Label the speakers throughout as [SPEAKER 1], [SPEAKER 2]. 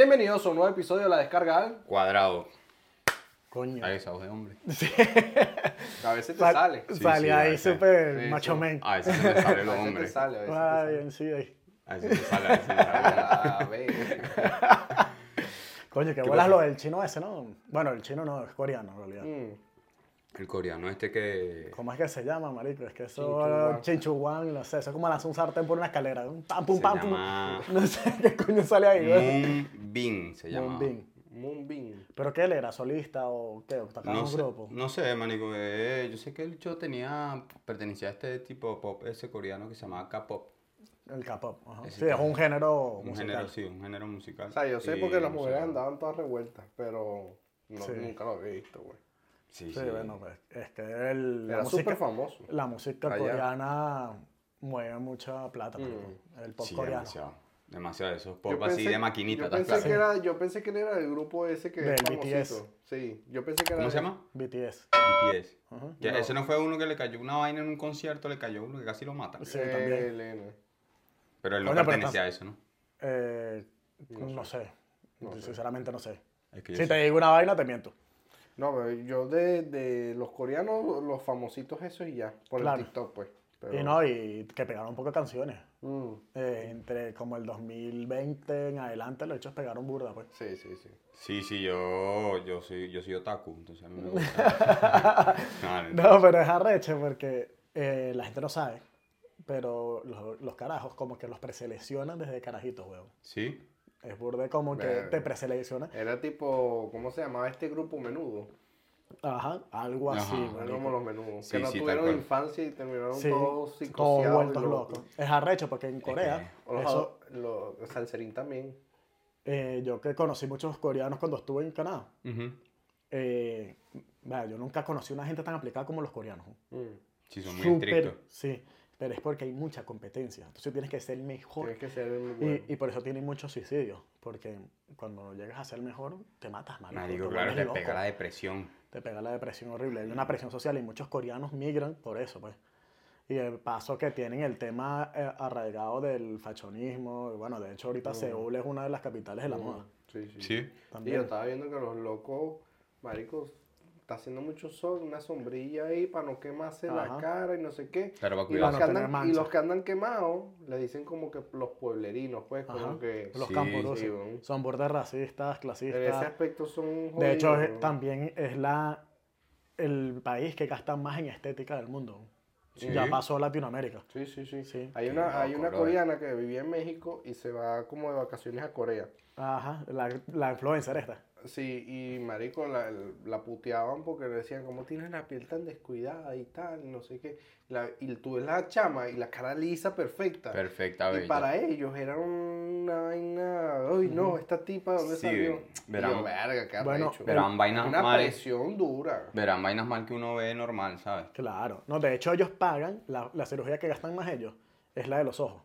[SPEAKER 1] Bienvenidos a un nuevo episodio de La Descarga al...
[SPEAKER 2] Cuadrado.
[SPEAKER 3] Coño.
[SPEAKER 2] Ahí esa voz de hombre.
[SPEAKER 1] A veces te
[SPEAKER 3] Sal-
[SPEAKER 1] sale.
[SPEAKER 2] Sí,
[SPEAKER 3] Sale
[SPEAKER 2] sí,
[SPEAKER 3] ahí
[SPEAKER 2] a veces.
[SPEAKER 3] súper
[SPEAKER 1] Sí,
[SPEAKER 3] macho
[SPEAKER 1] sí.
[SPEAKER 3] men.
[SPEAKER 2] A veces se me sale
[SPEAKER 1] A
[SPEAKER 2] lo
[SPEAKER 1] veces te sale, a veces te
[SPEAKER 3] Ah,
[SPEAKER 1] sale.
[SPEAKER 3] bien, sí, ahí.
[SPEAKER 2] A veces se sale, a veces sale.
[SPEAKER 1] A ver.
[SPEAKER 3] Coño, que
[SPEAKER 2] ¿Qué
[SPEAKER 3] bolas
[SPEAKER 2] pasa?
[SPEAKER 3] lo del chino ese, ¿no? Bueno, el chino no, es coreano en realidad.
[SPEAKER 1] Mm.
[SPEAKER 2] El coreano este que...
[SPEAKER 3] ¿Cómo es que se llama, marico? Es que eso,
[SPEAKER 1] chinchuguán,
[SPEAKER 3] no sé, eso es como lanzar un sartén por una escalera. Un pam, pum,
[SPEAKER 2] Se
[SPEAKER 3] pam, pum.
[SPEAKER 2] llama-
[SPEAKER 3] No sé qué coño sale ahí, güey.
[SPEAKER 2] Moonbin se llama.
[SPEAKER 3] Moonbin.
[SPEAKER 1] Moonbeam.
[SPEAKER 3] ¿Pero qué él era? ¿Solista o qué? ¿O tocaba en
[SPEAKER 2] No
[SPEAKER 3] un
[SPEAKER 2] sé,
[SPEAKER 3] grupo?
[SPEAKER 2] no sé, manico. eh, yo sé que el show tenía... Pertenecía a este tipo de pop ese coreano que se llamaba K-pop.
[SPEAKER 3] El K-pop. Sí, es un género
[SPEAKER 2] Un
[SPEAKER 3] musical.
[SPEAKER 2] género, sí, un género musical.
[SPEAKER 1] O sea, yo sé
[SPEAKER 2] Y
[SPEAKER 1] porque las mujeres andaban todas revueltas, pero no,
[SPEAKER 3] Sí.
[SPEAKER 1] nunca lo había visto, güey.
[SPEAKER 2] Sí,
[SPEAKER 3] Sí,
[SPEAKER 2] sí.
[SPEAKER 3] bueno, pues es que el, la
[SPEAKER 1] Era
[SPEAKER 3] música,
[SPEAKER 1] súper famoso.
[SPEAKER 3] la música
[SPEAKER 1] Allá.
[SPEAKER 3] coreana mueve mucha plata.
[SPEAKER 1] Mm.
[SPEAKER 3] El pop
[SPEAKER 2] Sí,
[SPEAKER 3] coreano.
[SPEAKER 2] demasiado. Demasiado. Esos
[SPEAKER 1] Yo
[SPEAKER 2] pop así de maquinita.
[SPEAKER 1] Yo
[SPEAKER 2] ¿te
[SPEAKER 1] pensé, que era, yo pensé que él era del grupo ese que
[SPEAKER 3] Del
[SPEAKER 1] es famosito.
[SPEAKER 3] BTS.
[SPEAKER 1] Sí, yo pensé que era
[SPEAKER 2] ¿Cómo se llama?
[SPEAKER 3] BTS.
[SPEAKER 2] BTS.
[SPEAKER 1] No.
[SPEAKER 2] Ese no fue uno que le cayó una vaina en un concierto, le cayó uno que casi lo mata.
[SPEAKER 3] Sí,
[SPEAKER 1] Eh,
[SPEAKER 3] también.
[SPEAKER 1] Elena.
[SPEAKER 2] Pero él no pertenecía a eso, ¿no?
[SPEAKER 3] Eh,
[SPEAKER 1] No
[SPEAKER 3] no, sé.
[SPEAKER 1] No sé.
[SPEAKER 3] Sinceramente no sé.
[SPEAKER 2] Es que yo
[SPEAKER 3] Si te digo una vaina, te miento.
[SPEAKER 1] No, pero yo de, de los coreanos, los famositos esos y ya, por
[SPEAKER 3] Claro.
[SPEAKER 1] el TikTok, pues. Pero-
[SPEAKER 3] Y no, y que pegaron un poco de canciones.
[SPEAKER 1] Mm,
[SPEAKER 3] Eh, entre como el 2020 en adelante, los hechos pegaron burda, pues.
[SPEAKER 1] sí, sí, sí.
[SPEAKER 2] Sí, sí, yo, yo, soy, yo soy otaku, entonces a mí me gusta. No,
[SPEAKER 3] No, pero es arreche porque eh, la gente no sabe. Pero los, los carajos como que los preseleccionan desde carajitos, weón.
[SPEAKER 2] Sí,
[SPEAKER 3] Es burde como que te preseleccionan.
[SPEAKER 1] Era tipo, ¿cómo se llamaba este grupo menudo?
[SPEAKER 3] Ajá, algo
[SPEAKER 2] Ajá.
[SPEAKER 3] así, marico.
[SPEAKER 1] como los menudos.
[SPEAKER 2] Sí,
[SPEAKER 1] que no
[SPEAKER 2] sí,
[SPEAKER 1] tuvieron infancia y terminaron
[SPEAKER 3] Sí,
[SPEAKER 1] todos
[SPEAKER 3] todos vueltos locos. Es arrecho porque en Corea,
[SPEAKER 1] O los,
[SPEAKER 3] eso,
[SPEAKER 1] los Salserín también.
[SPEAKER 3] eh, yo que conocí muchos coreanos cuando estuve en Canadá, eh, vaya, yo nunca conocí una gente tan aplicada como los coreanos. ¿no?
[SPEAKER 1] Mm,
[SPEAKER 2] sí, son muy estrictos.
[SPEAKER 3] sí, pero es porque hay mucha competencia. Entonces tienes que ser el mejor.
[SPEAKER 1] Tienes que ser el
[SPEAKER 3] Y,
[SPEAKER 1] bueno.
[SPEAKER 3] y por eso tienen muchos suicidios, porque cuando llegas a ser el mejor, te matas, marico.
[SPEAKER 2] Marico,
[SPEAKER 3] te
[SPEAKER 2] claro, te
[SPEAKER 3] loco.
[SPEAKER 2] pega la depresión.
[SPEAKER 3] Te pega la depresión horrible. Hay una presión social y muchos coreanos migran por eso, pues. Y el paso que tienen el tema eh, arraigado del fachonismo. y Bueno, de hecho, ahorita Seúl es una de las capitales de la moda.
[SPEAKER 1] Sí, sí.
[SPEAKER 2] Sí.
[SPEAKER 1] Y yo
[SPEAKER 3] También.
[SPEAKER 1] estaba viendo que los locos, maricos, está haciendo mucho sol, una sombrilla ahí para no quemarse la cara y no sé qué.
[SPEAKER 2] Claro, va a
[SPEAKER 1] Y
[SPEAKER 2] cuidar.
[SPEAKER 1] los,
[SPEAKER 3] no
[SPEAKER 1] andan, y los que andan quemados le dicen como que los pueblerinos, pues, como que
[SPEAKER 3] Los
[SPEAKER 2] Sí,
[SPEAKER 3] campos
[SPEAKER 1] sí, bueno.
[SPEAKER 3] son bordes racistas,
[SPEAKER 1] en ese
[SPEAKER 3] clasistas.
[SPEAKER 1] aspecto son
[SPEAKER 3] De hecho,
[SPEAKER 1] jodidos,
[SPEAKER 3] es-
[SPEAKER 1] ¿no?
[SPEAKER 3] también es la el país que gasta más en estética del mundo.
[SPEAKER 2] Sí.
[SPEAKER 3] Ya pasó Latinoamérica.
[SPEAKER 1] Sí, sí, sí.
[SPEAKER 3] Sí.
[SPEAKER 1] Hay una, hay una coreana que vivía en México y se va como de vacaciones a Corea.
[SPEAKER 3] Ajá, la, la influencer esta.
[SPEAKER 1] Sí, y marico la, la puteaban porque le decían, ¿cómo tienes la piel tan descuidada y tal? No sé qué. La- y tú ves la chama y la cara lisa, perfecta.
[SPEAKER 2] Perfecta,
[SPEAKER 1] y
[SPEAKER 2] bella.
[SPEAKER 1] para ellos era una vaina, ay no, esta tipa, ¿de ¿dónde
[SPEAKER 2] Sí,
[SPEAKER 1] salió?
[SPEAKER 2] verán.
[SPEAKER 1] Y yo, verga, qué
[SPEAKER 3] Bueno,
[SPEAKER 1] arrecho".
[SPEAKER 2] Verán vainas
[SPEAKER 1] Una
[SPEAKER 2] mal.
[SPEAKER 1] presión dura.
[SPEAKER 2] Verán vainas mal que uno ve normal, ¿sabes?
[SPEAKER 3] Claro. No, de hecho, ellos pagan, la, la cirugía que gastan más ellos es la de los ojos.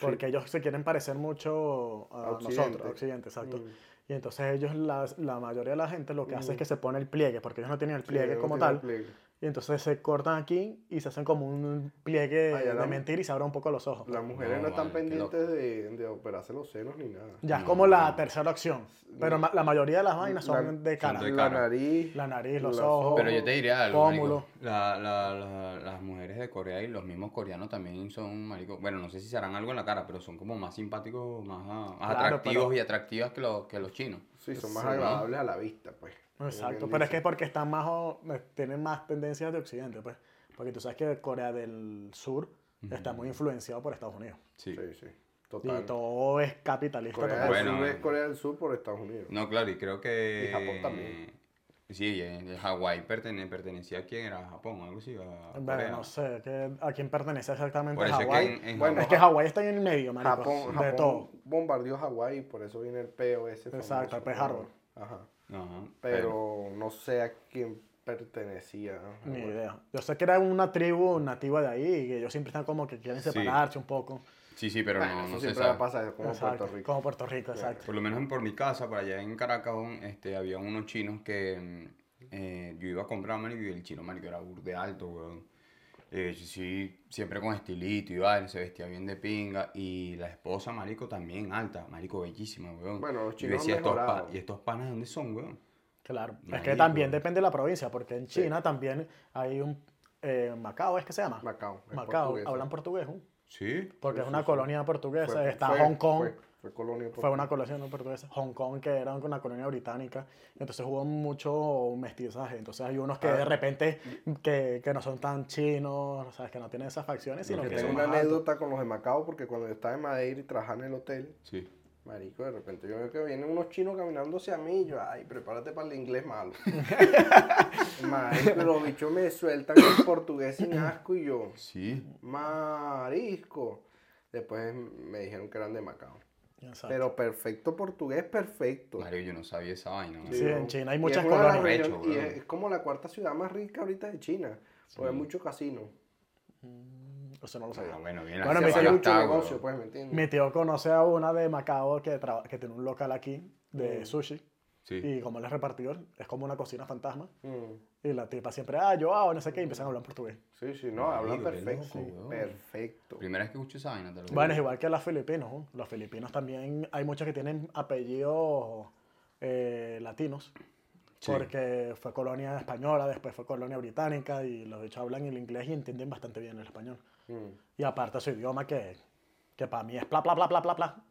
[SPEAKER 3] Porque ellos se quieren parecer mucho a
[SPEAKER 1] A Occidente.
[SPEAKER 3] nosotros, a Occidente, exacto.
[SPEAKER 1] Mm.
[SPEAKER 3] Y entonces ellos, la, la mayoría de la gente lo que hace es que se pone el pliegue, porque ellos no tienen el pliegue
[SPEAKER 1] Sí,
[SPEAKER 3] como tal.
[SPEAKER 1] pliegue.
[SPEAKER 3] Y entonces se cortan aquí y se hacen como un pliegue
[SPEAKER 1] Ay, ya
[SPEAKER 3] de
[SPEAKER 1] la-
[SPEAKER 3] mentira y se abren un poco los ojos.
[SPEAKER 1] Las mujeres no,
[SPEAKER 2] No,
[SPEAKER 1] están
[SPEAKER 2] vale,
[SPEAKER 1] pendientes de, de operarse los senos ni nada.
[SPEAKER 3] Ya es como la
[SPEAKER 2] no.
[SPEAKER 3] tercera opción. Pero la mayoría de las vainas son
[SPEAKER 1] La-
[SPEAKER 3] de cara.
[SPEAKER 2] de
[SPEAKER 1] la nariz.
[SPEAKER 3] La nariz, los
[SPEAKER 1] Los
[SPEAKER 3] ojos.
[SPEAKER 2] Pero yo te diría algo, marico. La- la- la- las mujeres de Corea y los mismos coreanos también son, marico, bueno, no sé si se harán algo en la cara, pero son como más simpáticos, más, ah, más
[SPEAKER 3] Claro,
[SPEAKER 2] atractivos
[SPEAKER 3] pero-
[SPEAKER 2] y atractivas que los, que los chinos.
[SPEAKER 1] Sí, son más
[SPEAKER 3] Sí.
[SPEAKER 1] agradables a la vista, pues.
[SPEAKER 3] Exacto, pero es que es porque están más, o- eh, tienen más tendencias de Occidente, pues. Porque tú sabes que Corea del Sur está muy influenciado por Estados Unidos.
[SPEAKER 2] Sí.
[SPEAKER 1] Sí, sí.
[SPEAKER 3] Y
[SPEAKER 1] Total.
[SPEAKER 3] todo es capitalista.
[SPEAKER 1] Corea del
[SPEAKER 2] Bueno,
[SPEAKER 1] Sur es Corea del Sur por Estados Unidos.
[SPEAKER 2] No, claro, y creo que...
[SPEAKER 1] Y Japón también.
[SPEAKER 2] Sí, Hawái pertene- pertenecía a quién era, Japón, algo así, a
[SPEAKER 3] Bueno, no sé ¿qué- a quién pertenece exactamente
[SPEAKER 2] es que
[SPEAKER 3] Hawái.
[SPEAKER 2] en, en
[SPEAKER 1] Bueno,
[SPEAKER 3] Es que
[SPEAKER 2] Japón-
[SPEAKER 3] Hawái está en el medio, marico.
[SPEAKER 1] Japón,
[SPEAKER 3] de
[SPEAKER 1] Japón
[SPEAKER 3] todo.
[SPEAKER 1] bombardeó Hawái, por eso viene el POS.
[SPEAKER 3] Exacto, el Pearl Harbor.
[SPEAKER 1] Ajá.
[SPEAKER 2] Ajá,
[SPEAKER 1] Pero no sé a quién pertenecía.
[SPEAKER 3] Ni idea. Yo sé que era una tribu nativa de ahí y que ellos siempre están como que quieren
[SPEAKER 2] Sí.
[SPEAKER 3] separarse un poco.
[SPEAKER 2] Sí, sí, pero
[SPEAKER 1] Bueno,
[SPEAKER 2] no,
[SPEAKER 1] eso
[SPEAKER 2] no se
[SPEAKER 1] siempre
[SPEAKER 2] sabe.
[SPEAKER 1] pasa como
[SPEAKER 3] Exacto,
[SPEAKER 1] Puerto Rico.
[SPEAKER 3] Como Puerto Rico, exacto.
[SPEAKER 2] Por lo menos en- por mi casa, por allá en Caracas, este, había unos chinos que mm, eh, yo iba a comprar, marico, y el chino, marico, era burde alto, weón. Eh, sí, siempre con estilito y vaina, se vestía bien de pinga. Y la esposa, marico, también alta, marico, bellísima, weón.
[SPEAKER 1] Bueno, los
[SPEAKER 2] Y
[SPEAKER 1] chinos
[SPEAKER 2] decía, estos pa-. ¿y estos panas de dónde son, weón?
[SPEAKER 3] Claro. Es que también depende de la provincia, porque en China también hay un. eh, Macao, ¿es que se llama?
[SPEAKER 1] Macao.
[SPEAKER 3] Macao, hablan portugués, ¿no?
[SPEAKER 2] Sí.
[SPEAKER 3] Porque
[SPEAKER 1] Sí,
[SPEAKER 3] es una
[SPEAKER 1] sí.
[SPEAKER 3] colonia portuguesa.
[SPEAKER 1] Fue-
[SPEAKER 3] Está
[SPEAKER 1] fue-
[SPEAKER 3] Hong Kong.
[SPEAKER 1] Fue, fue colonia
[SPEAKER 3] Fue una colonia no portuguesa. Hong Kong, que era una colonia británica. Entonces hubo mucho mestizaje. Entonces hay unos que
[SPEAKER 1] Ah.
[SPEAKER 3] de repente que, que no son tan chinos, ¿sabes? que no tienen esas facciones, sino
[SPEAKER 2] No,
[SPEAKER 3] que
[SPEAKER 1] Tengo una
[SPEAKER 3] altos.
[SPEAKER 1] anécdota con los de Macao porque cuando yo estaba en Madeira y trabajaba en el hotel,
[SPEAKER 2] Sí.
[SPEAKER 1] marico, de repente yo veo que vienen unos chinos caminando hacia mí y yo, ay, prepárate para el inglés malo. Marico, los bichos me sueltan el portugués sin asco y yo,
[SPEAKER 2] Sí.
[SPEAKER 1] marisco. Después me dijeron que eran de Macao.
[SPEAKER 3] Exacto.
[SPEAKER 1] Pero perfecto portugués, perfecto.
[SPEAKER 2] Mario, yo no sabía esa vaina.
[SPEAKER 3] Sí, en China hay muchas
[SPEAKER 2] Recho,
[SPEAKER 1] y es, es como la cuarta ciudad más rica ahorita de China. Porque hay mucho casino.
[SPEAKER 3] Eso no lo sabía.
[SPEAKER 2] Ah, bueno, bien,
[SPEAKER 3] Bueno, me
[SPEAKER 1] mucho negocio, pues, ¿me entiendes?
[SPEAKER 3] Mi tío conoce a una de Macao que, que tiene un local aquí de
[SPEAKER 1] Mm.
[SPEAKER 3] sushi.
[SPEAKER 2] Sí.
[SPEAKER 3] Y como él es repartidor, es como una cocina fantasma.
[SPEAKER 1] Mm.
[SPEAKER 3] Y la tipa siempre, ah, yo hago, no sé qué, y empiezan a hablar portugués.
[SPEAKER 1] Sí, sí, no, hablan perfecto. perfecto.
[SPEAKER 2] Primera vez que escucho esa vaina, te lo digo.
[SPEAKER 3] Bueno, es igual que los filipinos. ¿no? Los filipinos también hay muchos que tienen apellidos eh, latinos.
[SPEAKER 2] Sí.
[SPEAKER 3] Porque fue colonia española, después fue colonia británica y los bichos hablan el inglés y entienden bastante bien el español.
[SPEAKER 1] Mm.
[SPEAKER 3] Y aparte su idioma que, que para mí es bla, bla, bla, bla, bla, bla.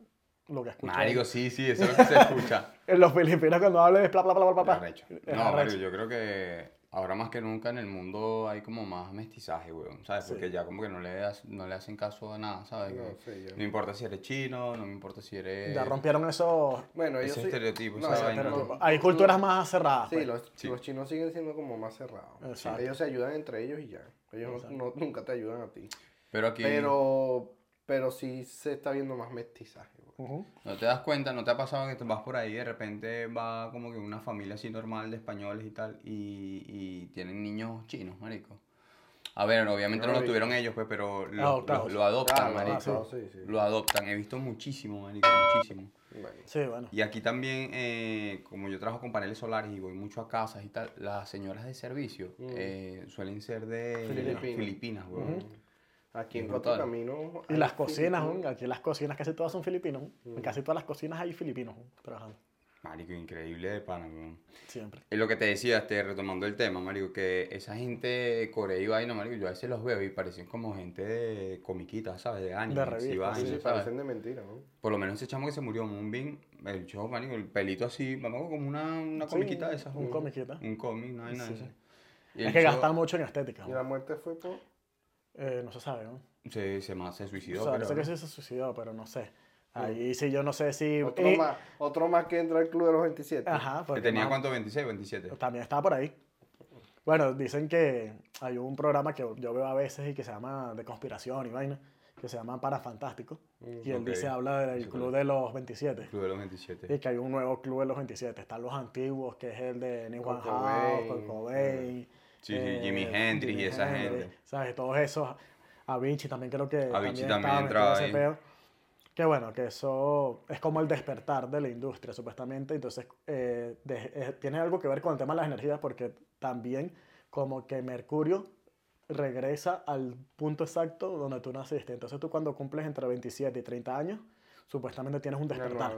[SPEAKER 3] Lo que escucho.
[SPEAKER 2] Marico, sí, sí, eso es lo que se escucha.
[SPEAKER 3] En los filipinos cuando hablan es bla, bla, bla, bla, bla.
[SPEAKER 2] No. Mario, yo creo que ahora más que nunca en el mundo hay como más mestizaje, weón, ¿sabes? Porque
[SPEAKER 3] Sí.
[SPEAKER 2] ya como que no le, das- no le hacen caso a nada, ¿sabes?
[SPEAKER 1] No, sí,
[SPEAKER 2] importa si eres chino, no me importa si eres...
[SPEAKER 3] Ya rompieron esos
[SPEAKER 1] Bueno, ellos
[SPEAKER 2] Ese
[SPEAKER 1] sí-
[SPEAKER 2] estereotipo,
[SPEAKER 1] no,
[SPEAKER 2] esa
[SPEAKER 1] ese
[SPEAKER 2] vaina.
[SPEAKER 1] estereotipo.
[SPEAKER 3] Hay culturas más cerradas.
[SPEAKER 1] Sí,
[SPEAKER 3] pues.
[SPEAKER 1] los,
[SPEAKER 2] Sí.
[SPEAKER 1] los chinos siguen siendo como más cerrados.
[SPEAKER 3] Exacto.
[SPEAKER 1] Ellos se ayudan entre ellos y ya. Ellos no- nunca te ayudan a ti.
[SPEAKER 2] Pero aquí
[SPEAKER 1] Pero, pero sí se está viendo más mestizaje.
[SPEAKER 2] No te das cuenta, no te ha pasado que te vas por ahí y de repente va como que una familia así normal de españoles y tal y, y tienen niños chinos, marico. A ver, obviamente
[SPEAKER 1] No
[SPEAKER 2] no
[SPEAKER 1] lo
[SPEAKER 2] tuvieron ellos, pues, pero lo,
[SPEAKER 3] Adoptados.
[SPEAKER 2] lo- lo adoptan,
[SPEAKER 1] Ah,
[SPEAKER 2] marico.
[SPEAKER 1] ah, sí, sí.
[SPEAKER 2] Lo adoptan. He visto muchísimo, marico, muchísimo.
[SPEAKER 1] Bueno,
[SPEAKER 3] Sí, bueno.
[SPEAKER 2] Y aquí también, eh, como yo trabajo con paneles solares y voy mucho a casas y tal, las señoras de servicio
[SPEAKER 1] Mm.
[SPEAKER 2] eh, suelen ser de
[SPEAKER 1] Filipinas.
[SPEAKER 2] Filipinas, weón.
[SPEAKER 1] Aquí en Cuatro. Caminos.
[SPEAKER 3] Y las cocinas. ¿no? aquí las cocinas casi todas son filipinos. ¿no?
[SPEAKER 1] Mm.
[SPEAKER 3] En casi todas las cocinas hay filipinos ¿no? trabajando.
[SPEAKER 2] Marico, increíble de pana.
[SPEAKER 3] Siempre.
[SPEAKER 2] Es lo que te decía, este, retomando el tema, marico, que esa gente de Corea y vaina, marico, yo a veces los veo y parecen como gente de comiquita, ¿sabes? De anime,
[SPEAKER 3] revista,
[SPEAKER 2] y vaina,
[SPEAKER 1] Sí, sí,
[SPEAKER 2] ¿sabes?
[SPEAKER 1] parecen de mentira, ¿no?
[SPEAKER 2] Por lo menos ese chamo que se murió, Moonbin, el show, marico, el pelito así, vamos como una, una
[SPEAKER 3] Sí,
[SPEAKER 2] comiquita de esas.
[SPEAKER 3] Un comiquita.
[SPEAKER 2] Un cómic, no hay nada.
[SPEAKER 3] Es que
[SPEAKER 2] show
[SPEAKER 3] gastan mucho en estética.
[SPEAKER 1] Y la muerte fue por.
[SPEAKER 3] Eh, no se sabe, ¿no?
[SPEAKER 2] Se, se, ma- se
[SPEAKER 3] O
[SPEAKER 2] suicidó,
[SPEAKER 3] sea,
[SPEAKER 2] pero...
[SPEAKER 3] sé que sí se suicidó, pero no sé. Ahí sí yo no sé si...
[SPEAKER 1] Otro,
[SPEAKER 3] y-
[SPEAKER 1] más, otro más que entra al club de los 27.
[SPEAKER 3] Ajá,
[SPEAKER 2] ¿Que
[SPEAKER 3] porque
[SPEAKER 2] tenía
[SPEAKER 3] más-
[SPEAKER 2] cuánto? 26, 27.
[SPEAKER 3] También estaba por ahí. Bueno, dicen que hay un programa que yo veo a veces y que se llama de conspiración y vaina, que se llama Parafantástico. y él
[SPEAKER 2] ok.
[SPEAKER 3] dice, habla del club de los 27.
[SPEAKER 2] Club de los 27.
[SPEAKER 3] Y que hay un nuevo club de los 27. Están los antiguos, que es el de New
[SPEAKER 1] Kurt
[SPEAKER 3] House,
[SPEAKER 1] Cobain.
[SPEAKER 2] Sí, sí, Jimi Hendrix y esa gente.
[SPEAKER 3] ¿Sabes? Todos esos. Avicii también creo que.
[SPEAKER 2] Avicii
[SPEAKER 3] también,
[SPEAKER 2] también
[SPEAKER 3] estaba
[SPEAKER 2] entraba ahí.
[SPEAKER 3] peo. Que bueno, que eso es como el despertar de la industria, supuestamente. Entonces, eh, de- eh, tiene algo que ver con el tema de las energías, porque también como que Mercurio regresa al punto exacto donde tú naciste. Entonces, tú cuando cumples entre 27 y 30 años, supuestamente tienes un despertar.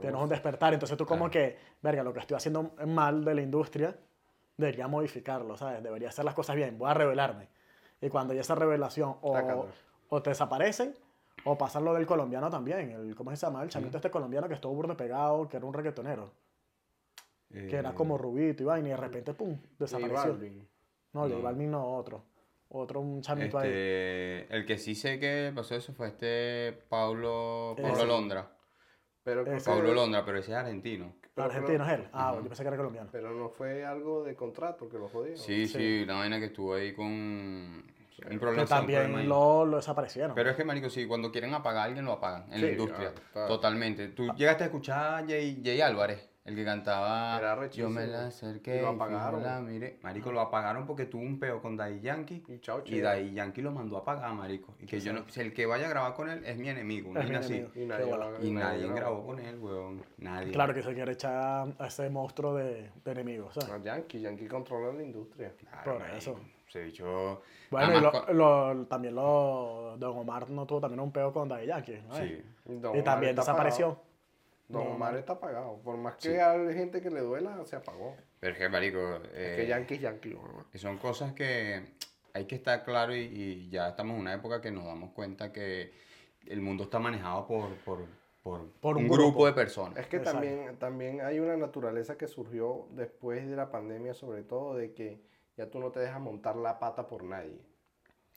[SPEAKER 3] Tienes un despertar. Entonces, tú como
[SPEAKER 2] Claro.
[SPEAKER 3] que, verga, lo que estoy haciendo mal de la industria, debería modificarlo, ¿sabes? Debería hacer las cosas bien. Voy a revelarme. Y cuando hay esa revelación, o, o te desaparecen, o pasa lo del colombiano también. El, ¿Cómo se llama? El chamito este colombiano que estuvo burde pegado, que era un reggaetonero. Que era
[SPEAKER 2] Eh,
[SPEAKER 3] como rubito y vaina, y de repente, pum, desapareció.
[SPEAKER 1] Balvin.
[SPEAKER 3] No, J
[SPEAKER 2] No.
[SPEAKER 3] Balvin no, otro. Otro, un chamito ahí.
[SPEAKER 2] Este, el que sí sé que pasó eso fue este Paulo, Paulo
[SPEAKER 3] Ese.
[SPEAKER 2] Londra.
[SPEAKER 1] Pero,
[SPEAKER 2] Paulo Londra, pero ese es argentino.
[SPEAKER 1] Pero-
[SPEAKER 3] Argentino es él. Ah,
[SPEAKER 2] Ujú.
[SPEAKER 3] yo pensé que era colombiano.
[SPEAKER 1] pero no fue algo de contrato que lo jodieron.
[SPEAKER 2] Sí,
[SPEAKER 3] Sí.
[SPEAKER 2] sí, una vaina que estuvo ahí con un
[SPEAKER 3] Que
[SPEAKER 2] problema. problema
[SPEAKER 3] también lo, lo desaparecieron.
[SPEAKER 2] Pero es que, marico, sí, cuando quieren apagar a alguien, lo apagan en la industria.
[SPEAKER 1] ah.
[SPEAKER 2] Totalmente. ¿Tú llegaste a escuchar a Jay, Jay Álvarez? El que cantaba
[SPEAKER 1] Era
[SPEAKER 2] Yo me la acerqué
[SPEAKER 1] Y lo
[SPEAKER 2] y
[SPEAKER 1] apagaron.
[SPEAKER 2] la miré. Marico, lo apagaron porque tuvo un peo con Daddy Yankee.
[SPEAKER 1] Y chao,
[SPEAKER 2] Y. Daddy Yankee lo mandó a apagar, marico. Y que yo no... Si el que vaya a grabar con él es mi enemigo,
[SPEAKER 3] Es mi
[SPEAKER 2] así.
[SPEAKER 1] Y nadie,
[SPEAKER 2] Y
[SPEAKER 1] grabó.
[SPEAKER 2] grabó con él, weón. Nadie.
[SPEAKER 3] Claro que se quiere echar a ese monstruo de, de enemigos, ¿sabes?
[SPEAKER 1] A Yankee, Yankee controla la industria.
[SPEAKER 2] Claro,
[SPEAKER 3] Por
[SPEAKER 2] marico.
[SPEAKER 3] eso.
[SPEAKER 2] Se bicho...
[SPEAKER 3] Bueno, y lo-
[SPEAKER 2] con-
[SPEAKER 3] lo- también lo, Don Omar no tuvo también un peo con Daddy Yankee, ¿no?
[SPEAKER 2] Sí.
[SPEAKER 1] Don
[SPEAKER 3] Y
[SPEAKER 1] Omar
[SPEAKER 3] también desapareció.
[SPEAKER 1] Don Omar está apagado. Por más que hay gente que le duela, se apagó.
[SPEAKER 2] Pero es que, marico...
[SPEAKER 1] Es
[SPEAKER 2] eh,
[SPEAKER 1] que Yankee es Yankee.
[SPEAKER 2] Y son cosas que hay que estar claro y, y ya estamos en una época que nos damos cuenta que el mundo está manejado por, por, por,
[SPEAKER 3] Por un
[SPEAKER 2] un,
[SPEAKER 3] grupo.
[SPEAKER 2] grupo. de personas.
[SPEAKER 1] Es que
[SPEAKER 3] Exacto.
[SPEAKER 1] también, también hay una naturaleza que surgió después de la pandemia, sobre todo, de que ya tú no te dejas montar la pata por nadie.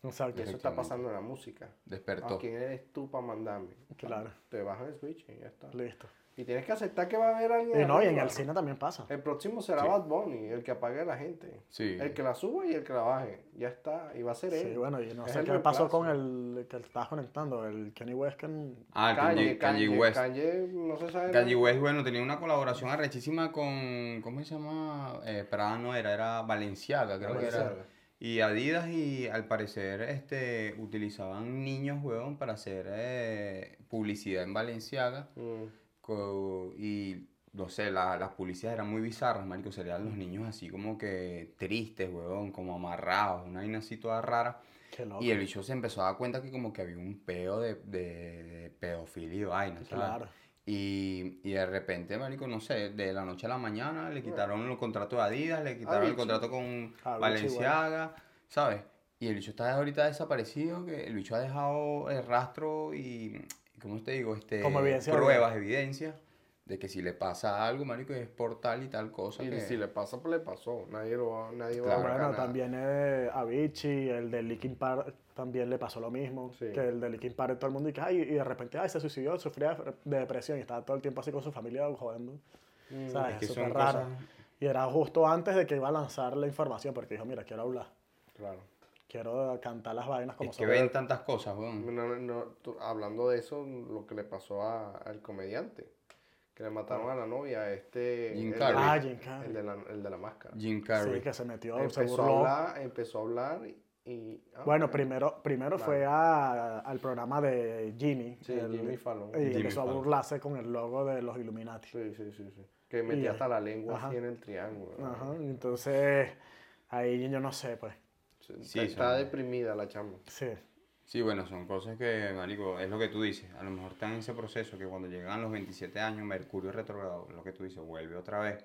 [SPEAKER 3] Exacto.
[SPEAKER 1] Y eso está pasando en la música.
[SPEAKER 2] Despertó.
[SPEAKER 1] ¿A quién eres tú para mandarme?
[SPEAKER 3] Claro.
[SPEAKER 1] Te bajas el switch y ya está.
[SPEAKER 3] Listo.
[SPEAKER 1] Y tienes que aceptar que va a haber alguien.
[SPEAKER 3] Y no, y en el cine también pasa.
[SPEAKER 1] El próximo será
[SPEAKER 2] Sí.
[SPEAKER 1] Bad Bunny, el que apague a la gente.
[SPEAKER 2] Sí.
[SPEAKER 1] El que la suba y el que la baje. Ya está. Y va a ser él.
[SPEAKER 3] Sí, bueno, y no
[SPEAKER 1] Es
[SPEAKER 3] sé qué pasó con el que estabas conectando, el Kenny West. que-
[SPEAKER 2] Ah, el
[SPEAKER 1] Kanye,
[SPEAKER 2] Kanye, Kanye West.
[SPEAKER 1] Kanye, no se sabe.
[SPEAKER 2] Kanye
[SPEAKER 1] nada.
[SPEAKER 2] West, bueno, tenía una colaboración arrechísima con, ¿cómo se llama? Eh, Prada no era, era Valenciaga, creo que era. Y Adidas y al parecer este, utilizaban niños, weón, para hacer eh, publicidad en Valenciaga.
[SPEAKER 1] Mm.
[SPEAKER 2] Y no sé, la- las publicidades eran muy bizarras, marico, serían los niños así como que tristes, weón, como amarrados, una vaina así toda rara.
[SPEAKER 3] Qué loco.
[SPEAKER 2] Y el bicho se empezó a dar cuenta que como que había un peo de, de, de pedofilia y vaina, ¿sabes?
[SPEAKER 3] Claro.
[SPEAKER 2] Y, y de repente, marico, no sé, de la noche a la mañana le quitaron el contrato de Adidas, le quitaron el
[SPEAKER 1] Avicii.
[SPEAKER 2] contrato con
[SPEAKER 3] Avicii,
[SPEAKER 2] Valenciaga, ¿sabes? Y el bicho está ahorita desaparecido, que el bicho ha dejado el rastro y ¿cómo te digo? Este,
[SPEAKER 3] Como evidencia de-
[SPEAKER 2] pruebas, evidencias de que si le pasa algo, marico, es por tal y tal cosa.
[SPEAKER 1] Y
[SPEAKER 2] que-
[SPEAKER 1] si le pasa, pues le pasó. Nadie, lo va, nadie va
[SPEAKER 2] Claro.
[SPEAKER 1] a marcar
[SPEAKER 3] Bueno, también eh, Avicii, el de Linkin Park, también le pasó lo mismo.
[SPEAKER 1] Sí.
[SPEAKER 3] Que el de Linkin Park, todo el mundo dice, ay, y de repente, ay, se suicidó, sufría de depresión y estaba todo el tiempo así con su familia jodiendo.
[SPEAKER 1] Mm.
[SPEAKER 3] ¿Sabes?
[SPEAKER 2] es que
[SPEAKER 3] Súper raro.
[SPEAKER 2] cosas...
[SPEAKER 3] Y era justo antes de que iba a lanzar la información, porque dijo, mira, quiero hablar,
[SPEAKER 1] Claro.
[SPEAKER 3] Quiero cantar las vainas como
[SPEAKER 2] Es que ven tantas cosas, weón.
[SPEAKER 1] No, no, no, tú- hablando de eso, lo que le pasó a- al comediante, que le mataron a la novia, este...
[SPEAKER 2] Jim
[SPEAKER 1] el
[SPEAKER 2] Carrey.
[SPEAKER 3] Ah, Jim Carrey.
[SPEAKER 1] El de la, el de la máscara.
[SPEAKER 2] Jim Carrey.
[SPEAKER 3] Sí, que se metió, se
[SPEAKER 1] Empezó a hablar, empezó a hablar y... ah,
[SPEAKER 3] Bueno, primero, primero fue a- al programa de Jimmy.
[SPEAKER 1] Sí,
[SPEAKER 3] el-
[SPEAKER 1] Jimmy Fallon.
[SPEAKER 3] Y
[SPEAKER 2] Jimmy
[SPEAKER 3] empezó a burlarse con el logo de los Illuminati.
[SPEAKER 1] Sí, sí, sí, sí. Que metía hasta la lengua
[SPEAKER 3] Ajá.
[SPEAKER 1] así en el triángulo. ¿no?
[SPEAKER 3] Ajá, entonces ahí yo no sé, pues.
[SPEAKER 1] Sí, está
[SPEAKER 2] son-
[SPEAKER 1] deprimida la chama.
[SPEAKER 3] Sí,
[SPEAKER 2] Sí, bueno, son cosas que, marico, es lo que tú dices. A lo mejor están en ese proceso que cuando llegan los 27 años, Mercurio retrogrado, lo que tú dices, vuelve otra vez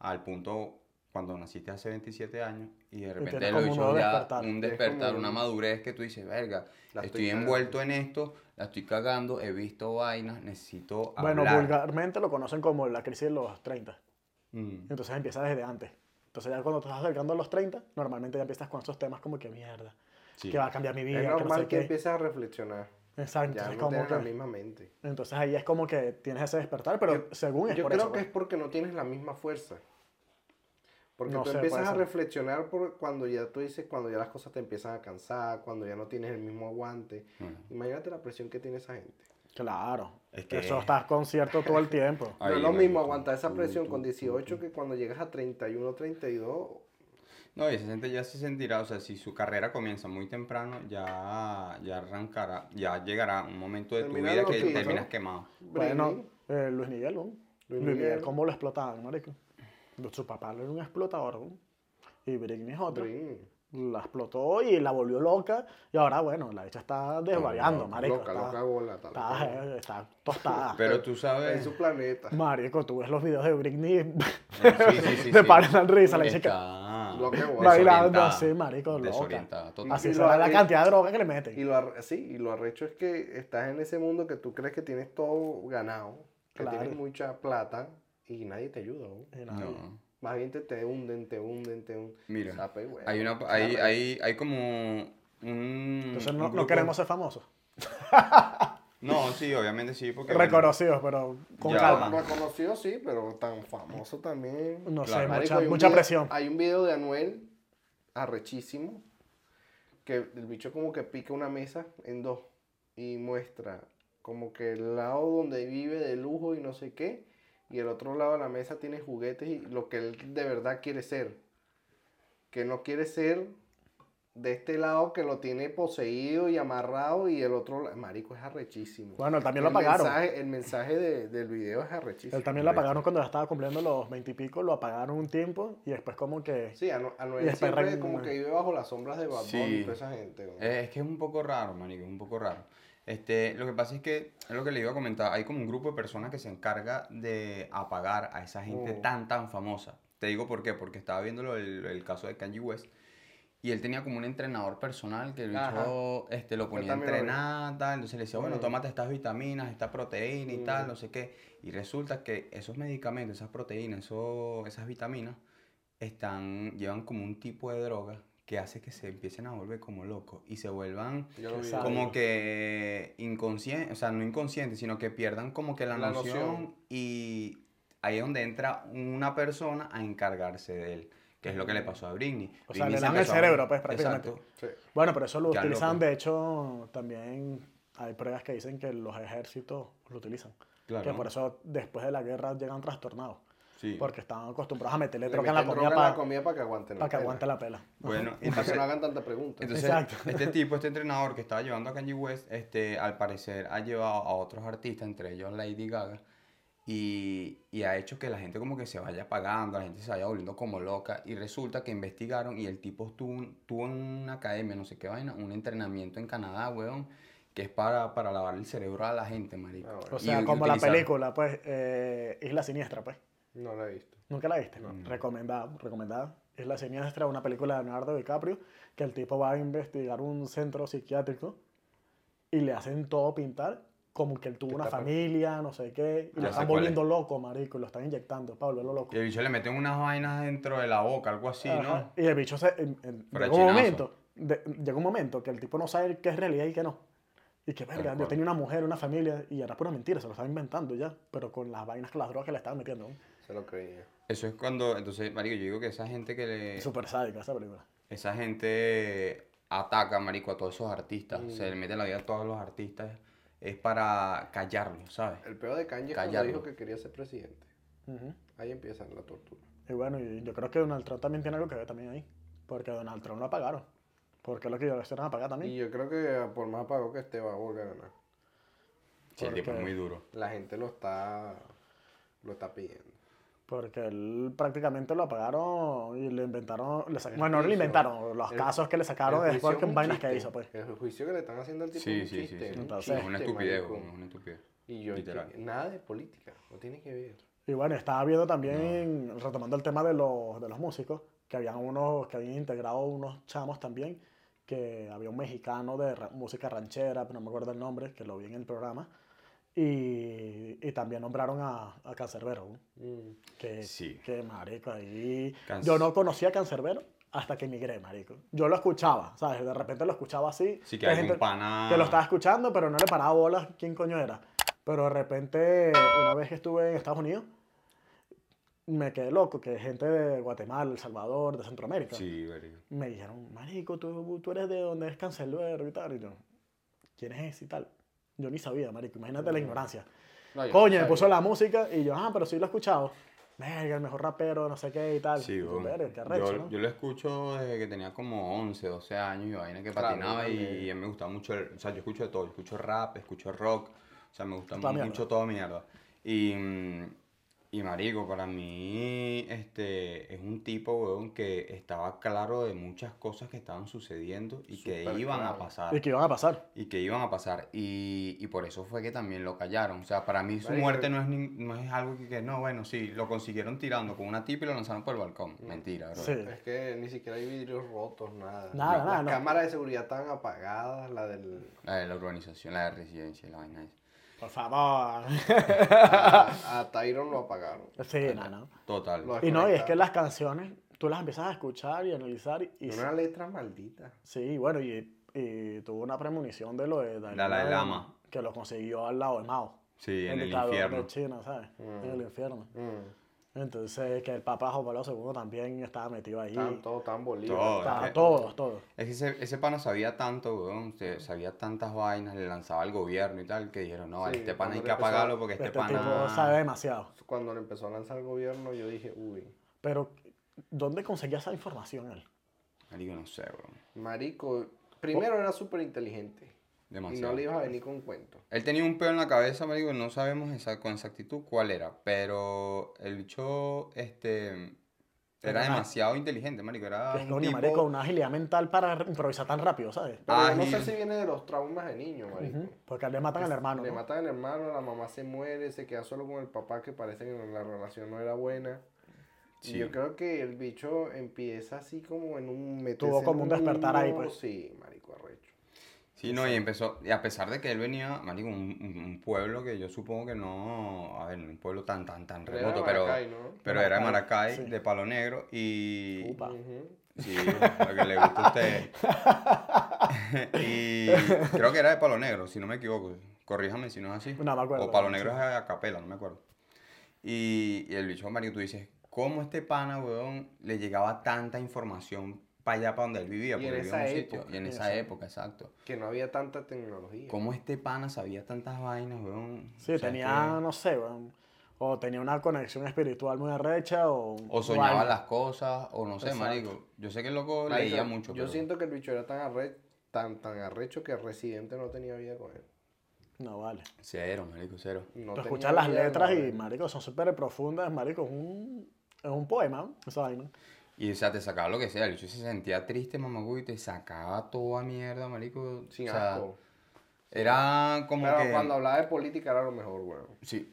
[SPEAKER 2] al punto cuando naciste hace 27 años y de repente lo
[SPEAKER 3] nuevo
[SPEAKER 2] ya
[SPEAKER 3] despertar.
[SPEAKER 2] un
[SPEAKER 1] Es
[SPEAKER 2] despertar,
[SPEAKER 1] como
[SPEAKER 2] una
[SPEAKER 1] un-
[SPEAKER 2] madurez que tú dices, verga,
[SPEAKER 1] La estoy
[SPEAKER 2] estoy
[SPEAKER 1] cagando".
[SPEAKER 2] envuelto en esto, la estoy cagando, he visto vainas, necesito
[SPEAKER 3] Bueno,
[SPEAKER 2] hablar.
[SPEAKER 3] vulgarmente lo conocen como la crisis de los 30.
[SPEAKER 2] Mm.
[SPEAKER 3] Entonces empieza desde antes. Entonces ya cuando te estás acercando a los 30, normalmente ya empiezas con esos temas como que mierda,
[SPEAKER 2] Sí.
[SPEAKER 3] que va a cambiar mi vida,
[SPEAKER 1] Es
[SPEAKER 3] que no
[SPEAKER 1] normal
[SPEAKER 3] sé
[SPEAKER 1] que empieces a reflexionar.
[SPEAKER 3] Exacto,
[SPEAKER 1] Ya
[SPEAKER 3] entonces,
[SPEAKER 1] no
[SPEAKER 3] como
[SPEAKER 1] tienes la
[SPEAKER 3] que-
[SPEAKER 1] misma mente.
[SPEAKER 3] entonces ahí es como que tienes ese despertar, pero
[SPEAKER 1] Yo-
[SPEAKER 3] según es
[SPEAKER 1] Yo
[SPEAKER 3] por
[SPEAKER 1] creo
[SPEAKER 3] eso.
[SPEAKER 1] que
[SPEAKER 3] pues.
[SPEAKER 1] es porque no tienes la misma fuerza. Porque
[SPEAKER 3] No
[SPEAKER 1] tú
[SPEAKER 3] sé,
[SPEAKER 1] empiezas a reflexionar por cuando ya tú dices, cuando ya las cosas te empiezan a cansar, cuando ya no tienes el mismo aguante. Imagínate la presión que tiene esa gente.
[SPEAKER 3] Claro.
[SPEAKER 2] Es que-
[SPEAKER 3] Eso estás concierto todo el tiempo.
[SPEAKER 1] no es lo mismo aguantar esa presión
[SPEAKER 2] tú,
[SPEAKER 1] con
[SPEAKER 2] tú,
[SPEAKER 1] 18
[SPEAKER 2] tú.
[SPEAKER 1] que cuando llegas a 31, 32.
[SPEAKER 2] No, y esa gente ya se sentirá, o sea, si su carrera comienza muy temprano, ya, ya arrancará, ya llegará un momento de tu
[SPEAKER 1] Terminar
[SPEAKER 2] vida que
[SPEAKER 1] 15,
[SPEAKER 2] terminas quemado.
[SPEAKER 3] Bueno, eh, Luis Miguel, ¿no?
[SPEAKER 1] Luis
[SPEAKER 3] Luis, Miguel,
[SPEAKER 1] Miguel.
[SPEAKER 3] ¿cómo lo explotaban, marico? Su papá era un explotador, ¿no? Y Britney es otro.
[SPEAKER 1] Britney.
[SPEAKER 3] La explotó y la volvió loca. Y ahora, bueno, la hecha está desvariando, marico.
[SPEAKER 1] loca,
[SPEAKER 3] está,
[SPEAKER 1] loca bola. Está,
[SPEAKER 3] está,
[SPEAKER 1] loca.
[SPEAKER 3] eh, está tostada.
[SPEAKER 2] Pero tú
[SPEAKER 1] Está en
[SPEAKER 2] sabes...
[SPEAKER 1] su planeta.
[SPEAKER 3] Marico, tú ves los videos de Britney,
[SPEAKER 2] Sí, sí, sí,
[SPEAKER 3] te
[SPEAKER 2] sí.
[SPEAKER 3] paran risa. La dice que
[SPEAKER 2] Está
[SPEAKER 1] Loca bola.
[SPEAKER 3] bailando así, marico, loca. Así
[SPEAKER 1] Y
[SPEAKER 3] se
[SPEAKER 1] lo
[SPEAKER 3] ve la cantidad de droga que le meten.
[SPEAKER 1] Y lo, arre- sí, y lo arrecho es que estás en ese mundo que tú crees que tienes todo ganado, que
[SPEAKER 3] Claro.
[SPEAKER 1] tienes mucha plata y nadie te ayuda. ¿no?
[SPEAKER 3] Y nada.
[SPEAKER 2] No.
[SPEAKER 1] Más bien te, te hunden, te hunden, te hunden.
[SPEAKER 2] Mira,
[SPEAKER 1] Sape, güey.
[SPEAKER 2] hay, una, hay, hay, hay como un...
[SPEAKER 3] Entonces
[SPEAKER 2] un
[SPEAKER 3] no, no queremos ser famosos.
[SPEAKER 2] No, sí, obviamente sí, porque... bueno,
[SPEAKER 3] Reconocidos, pero con
[SPEAKER 2] Ya.
[SPEAKER 3] calma.
[SPEAKER 1] Reconocido sí, pero tan famoso también.
[SPEAKER 3] No
[SPEAKER 2] Claro.
[SPEAKER 3] sé,
[SPEAKER 1] Marico,
[SPEAKER 3] mucha,
[SPEAKER 1] video-
[SPEAKER 3] presión.
[SPEAKER 1] Hay un video de Anuel arrechísimo que el bicho como que pica una mesa en dos y muestra como que el lado donde vive de lujo y no sé qué y el otro lado de la mesa tiene juguetes y lo que él de verdad quiere ser. Que no quiere ser de este lado que lo tiene poseído y amarrado y el otro, marico, es arrechísimo.
[SPEAKER 3] Bueno, él también lo
[SPEAKER 1] el
[SPEAKER 3] apagaron.
[SPEAKER 1] Mensaje, el mensaje de- del video es arrechísimo.
[SPEAKER 3] Él también lo apagaron cuando ya estaba cumpliendo los 20 y pico, lo apagaron un tiempo y después como que...
[SPEAKER 1] Sí,
[SPEAKER 3] después
[SPEAKER 1] siempre
[SPEAKER 3] re-
[SPEAKER 1] como que vive bajo las sombras de Bad y toda esa gente. ¿no?
[SPEAKER 2] Es que es un poco raro, manico, es un poco raro. Este, lo que pasa es que, es lo que le iba a comentar, hay como un grupo de personas que se encarga de apagar a esa gente
[SPEAKER 1] Mm.
[SPEAKER 2] tan, tan famosa. Te digo por qué, porque estaba viendo lo- el, el caso de Kanye West y él tenía como un entrenador personal que bicho este, lo ponía a
[SPEAKER 1] lo
[SPEAKER 2] entrenar, tal, entonces le decía, bueno,
[SPEAKER 1] Mm.
[SPEAKER 2] tómate estas vitaminas, esta proteína y
[SPEAKER 1] Mm.
[SPEAKER 2] tal, no sé qué. Y resulta que esos medicamentos, esas proteínas, esas vitaminas, están, llevan como un tipo de droga que hace que se empiecen a volver como locos y se vuelvan como que inconsciente, o sea, no inconsciente, sino que pierdan como que la,
[SPEAKER 1] La
[SPEAKER 2] noción,
[SPEAKER 1] noción.
[SPEAKER 2] y ahí es donde entra una persona a encargarse de él, que es lo que le pasó a Britney.
[SPEAKER 3] O sea, le
[SPEAKER 2] se
[SPEAKER 3] dan el cerebro, pues, prácticamente.
[SPEAKER 2] Exacto.
[SPEAKER 1] Sí.
[SPEAKER 3] Bueno, pero eso lo utilizan, de hecho, también hay pruebas que dicen que los ejércitos lo utilizan.
[SPEAKER 2] Claro.
[SPEAKER 3] Que por eso después de la guerra llegan trastornados.
[SPEAKER 2] Sí.
[SPEAKER 3] Porque están acostumbrados a meterle
[SPEAKER 1] Le
[SPEAKER 3] droga en la comida
[SPEAKER 1] en la
[SPEAKER 3] para
[SPEAKER 1] comida para que aguanten la
[SPEAKER 3] que
[SPEAKER 1] pela.
[SPEAKER 3] aguante la pela.
[SPEAKER 2] Bueno,
[SPEAKER 1] Y para que
[SPEAKER 2] entonces,
[SPEAKER 1] no hagan tanta pregunta.
[SPEAKER 2] entonces
[SPEAKER 3] Exacto.
[SPEAKER 2] este tipo, este entrenador que estaba llevando a Kanye West, este, al parecer ha llevado a otros artistas, entre ellos Lady Gaga, y, y ha hecho que la gente como que se vaya apagando, la gente se vaya volviendo como loca, y resulta que investigaron y el tipo tuvo, un- tuvo en una academia, no sé qué vaina, un entrenamiento en Canadá, weón, que es para, para lavar el cerebro a la gente, marico.
[SPEAKER 1] Ah, bueno.
[SPEAKER 3] O
[SPEAKER 2] Y-
[SPEAKER 3] sea,
[SPEAKER 2] y
[SPEAKER 3] como la
[SPEAKER 2] utilizar-
[SPEAKER 3] película, pues, eh, Isla Siniestra, pues.
[SPEAKER 1] No la he visto.
[SPEAKER 3] ¿Nunca la viste? Recomendada, recomendada. Isla Siniestra, una película de Leonardo DiCaprio, que el tipo va a investigar un centro psiquiátrico y le hacen todo pintar como que él tuvo una familia, no sé qué, y
[SPEAKER 2] Ya
[SPEAKER 3] lo están
[SPEAKER 2] cuál es.
[SPEAKER 3] volviendo loco, marico, y lo están inyectando para volverlo loco.
[SPEAKER 2] Y el bicho le meten unas vainas dentro de la boca, algo así,
[SPEAKER 3] Ajá.
[SPEAKER 2] ¿no?
[SPEAKER 3] Y el bicho se. en- en-
[SPEAKER 2] Pero
[SPEAKER 3] llega un momento. de- llega un momento que el tipo no sabe qué es realidad y qué no. Y que, verga, yo tenía una mujer, una familia, y era pura mentira, se lo estaba inventando ya, pero con las vainas, con las drogas que le estaban metiendo.
[SPEAKER 1] Se lo creía.
[SPEAKER 2] Eso es cuando, entonces, marico, yo digo que esa gente que le...
[SPEAKER 3] Súper sádica esa película.
[SPEAKER 2] esa gente ataca, marico, a todos esos artistas, se le mete en la vida a todos los artistas, es para callarlos, ¿sabes?
[SPEAKER 1] El peor de Kanye es cuando dijo que quería ser presidente. Ahí empieza la tortura.
[SPEAKER 3] Y bueno, y yo creo que Donald Trump también tiene algo que ver también ahí. Porque a Donald Trump lo apagaron. Porque lo que ellos hicieron apagar
[SPEAKER 1] Y
[SPEAKER 3] también.
[SPEAKER 1] yo creo que por más apagado que esté va a volver a ganar.
[SPEAKER 2] Sí, el tipo es muy duro.
[SPEAKER 1] La gente lo está, lo está pidiendo.
[SPEAKER 3] Porque él prácticamente lo apagaron y le inventaron. Le sacaron, bueno, no le inventaron. Los
[SPEAKER 1] El-
[SPEAKER 3] casos que le sacaron
[SPEAKER 1] es un
[SPEAKER 3] vainas que hizo, pues.
[SPEAKER 1] El juicio que le están haciendo al tipo
[SPEAKER 2] Sí,
[SPEAKER 1] un
[SPEAKER 2] sí, sí,
[SPEAKER 1] chiste.
[SPEAKER 2] sí.
[SPEAKER 1] es un
[SPEAKER 3] Entonces-
[SPEAKER 2] Es una estupidez, una estupidez.
[SPEAKER 1] Y yo,
[SPEAKER 2] Literal.
[SPEAKER 1] que- nada de política, no tiene que ver.
[SPEAKER 3] Y bueno, estaba viendo también, retomando el tema de los, de los músicos, que habían unos, que habían integrado unos chamos también, que había un mexicano de ra- música ranchera, pero no me acuerdo el nombre, que lo vi en el programa, y, y también nombraron a, a Cancerbero, ¿no?
[SPEAKER 1] Mm.
[SPEAKER 3] que,
[SPEAKER 2] Sí.
[SPEAKER 3] que marico, ahí... Yo no conocía a Cancerbero hasta que emigré, marico. Yo lo escuchaba, ¿sabes? De repente lo escuchaba así.
[SPEAKER 2] Sí, que hay
[SPEAKER 3] gente
[SPEAKER 2] un pana...
[SPEAKER 3] que lo estaba escuchando, pero no le paraba bolas quién coño era. Pero de repente, una vez que estuve en Estados Unidos, me quedé loco, que gente de Guatemala, El Salvador, de Centroamérica,
[SPEAKER 2] Sí, marico.
[SPEAKER 3] me dijeron, marico, tú, tú eres de donde es Cancerbero y tal. Y yo, ¿quién es ese y tal? Yo ni sabía, marico, imagínate la ignorancia.
[SPEAKER 1] No, yo
[SPEAKER 3] Coño,
[SPEAKER 1] no
[SPEAKER 3] me puso la música y yo, ah, pero sí lo he escuchado. Verga, el mejor rapero, no sé qué y tal.
[SPEAKER 2] Sí,
[SPEAKER 3] Y yo,
[SPEAKER 2] weón.
[SPEAKER 3] "Verga, qué arrecho,
[SPEAKER 2] yo,
[SPEAKER 3] ¿no?".
[SPEAKER 2] yo lo escucho desde que tenía como 11, 12 años y vaina que
[SPEAKER 1] Claro,
[SPEAKER 2] patinaba y, mí me gustaba mucho, el- o sea, yo escucho de todo, yo escucho rap, escucho rock, o sea, me gusta
[SPEAKER 3] Toda
[SPEAKER 2] mucho
[SPEAKER 3] mierda.
[SPEAKER 2] todo mierda. Y, mm, y marico, para mí, este, es un tipo, weón, que estaba claro de muchas cosas que estaban sucediendo y que iban a pasar.
[SPEAKER 3] Y que iban a pasar.
[SPEAKER 2] y que iban a pasar y, y por eso fue que también lo callaron. O sea, para mí su
[SPEAKER 1] Marico,
[SPEAKER 2] muerte no es, ni- no es algo que, que no, bueno, sí, lo consiguieron tirando con una tipa y lo lanzaron por el balcón. Mentira, bro.
[SPEAKER 3] Sí.
[SPEAKER 1] Es que ni siquiera hay vidrios rotos, nada.
[SPEAKER 3] Nada,
[SPEAKER 1] Las
[SPEAKER 3] nada, no.
[SPEAKER 1] cámaras de seguridad estaban apagadas, la del...
[SPEAKER 2] La de la urbanización, la de residencia, la vaina esa.
[SPEAKER 3] Por favor.
[SPEAKER 1] A, a Tyron lo apagaron.
[SPEAKER 3] sí, no, no.
[SPEAKER 2] Total.
[SPEAKER 1] Lo
[SPEAKER 3] Y no, y es que las canciones, tú las empiezas a escuchar y analizar y, y
[SPEAKER 1] Una letra maldita.
[SPEAKER 3] sí, bueno, y, y tuvo una premonición de lo de Dalai
[SPEAKER 2] La Dalai
[SPEAKER 3] Lama,
[SPEAKER 2] Lama.
[SPEAKER 3] que lo consiguió al lado de Mao.
[SPEAKER 2] Sí, en el
[SPEAKER 3] dictador
[SPEAKER 2] infierno.
[SPEAKER 3] de China, ¿sabes? En el infierno.
[SPEAKER 1] Mm.
[SPEAKER 3] Entonces, que el Papa Juan Pablo II también estaba metido ahí.
[SPEAKER 1] Estaban todos tan bolidos.
[SPEAKER 2] Todo.
[SPEAKER 3] Estaba
[SPEAKER 2] es que-
[SPEAKER 3] todos, todos.
[SPEAKER 2] Es que ese, ese pana sabía tanto, weón, sabía tantas vainas, le lanzaba al gobierno y tal, que dijeron, no,
[SPEAKER 1] Sí,
[SPEAKER 2] este pana hay que
[SPEAKER 1] empezó-
[SPEAKER 2] apagarlo porque este,
[SPEAKER 3] Este
[SPEAKER 2] pana...
[SPEAKER 3] tipo sabe demasiado.
[SPEAKER 1] Cuando le empezó a lanzar el gobierno, yo dije, uy,
[SPEAKER 3] Pero, ¿dónde conseguía esa información él?
[SPEAKER 2] Marico, no sé, weón,
[SPEAKER 1] marico, primero era súper inteligente. Y
[SPEAKER 2] demasiado.
[SPEAKER 1] no le ibas a venir con cuentos.
[SPEAKER 2] Él tenía un peo en la cabeza, marico, no sabemos esa- con exactitud cuál era, pero el bicho, este, era demasiado inteligente, marico, era
[SPEAKER 3] es coño,
[SPEAKER 2] tipo...
[SPEAKER 3] marico, una agilidad mental para improvisar tan rápido, ¿sabes?
[SPEAKER 1] Pero yo no sé si viene de los traumas de niño, marico.
[SPEAKER 3] Ujú, Porque a él le matan al hermano.
[SPEAKER 1] Le
[SPEAKER 3] ¿no?
[SPEAKER 1] matan al hermano, la mamá se muere, se queda solo con el papá que parece que la relación no era buena. Y
[SPEAKER 2] Sí.
[SPEAKER 1] yo creo que el bicho empieza así como en un...
[SPEAKER 3] Tuvo como un despertar ahí,
[SPEAKER 1] mundo,
[SPEAKER 3] pues.
[SPEAKER 1] Sí, marico, arrecho.
[SPEAKER 2] Sí, no, y empezó, y a pesar de que él venía, marico, un, un- pueblo que yo supongo que no, a ver, un pueblo tan, tan, tan remoto, pero,
[SPEAKER 1] Maracay, ¿no?
[SPEAKER 2] pero era de
[SPEAKER 3] Maracay, sí.
[SPEAKER 2] de Palo Negro, y...
[SPEAKER 3] Upa.
[SPEAKER 2] Sí, lo que le gusta a usted. y creo que era de Palo Negro, si no me equivoco. Corríjame si no es así.
[SPEAKER 3] No me acuerdo,
[SPEAKER 2] O Palo
[SPEAKER 3] sí.
[SPEAKER 2] Negro es a capela, no me acuerdo. Y, y el bicho, Mario, tú dices, ¿cómo este pana, weón, le llegaba tanta información para allá, para donde él vivía? Porque vivía en un sitio.
[SPEAKER 1] época.
[SPEAKER 2] Y en esa época, exacto.
[SPEAKER 1] Que no había tanta tecnología.
[SPEAKER 2] ¿Cómo este pana sabía tantas vainas, weón?
[SPEAKER 3] Sí,
[SPEAKER 2] O sea,
[SPEAKER 3] tenía,
[SPEAKER 2] que-
[SPEAKER 3] no sé, weón, o tenía una conexión espiritual muy arrecha o...
[SPEAKER 2] O soñaba las cosas, o no sé,
[SPEAKER 3] Exacto.
[SPEAKER 2] marico. Yo sé que el loco
[SPEAKER 1] Marico,
[SPEAKER 2] leía mucho,
[SPEAKER 1] Yo
[SPEAKER 2] pero-
[SPEAKER 1] siento que el bicho era tan, arre- tan, tan arrecho que Residente no tenía vida con él.
[SPEAKER 3] No, vale.
[SPEAKER 2] Cero, marico, cero.
[SPEAKER 1] No
[SPEAKER 3] escuchas las letras
[SPEAKER 1] no,
[SPEAKER 3] y, marico, son súper profundas, marico, es un, es un poema, esa vaina.
[SPEAKER 2] Y, o sea, te sacaba lo que sea. El bicho se sentía triste, mamagüey, y te sacaba toda mierda, marico.
[SPEAKER 1] Sin
[SPEAKER 2] o sea,
[SPEAKER 1] asco.
[SPEAKER 2] Era como
[SPEAKER 1] Pero
[SPEAKER 2] que...
[SPEAKER 1] cuando hablaba de política era lo mejor, weón.
[SPEAKER 2] Sí.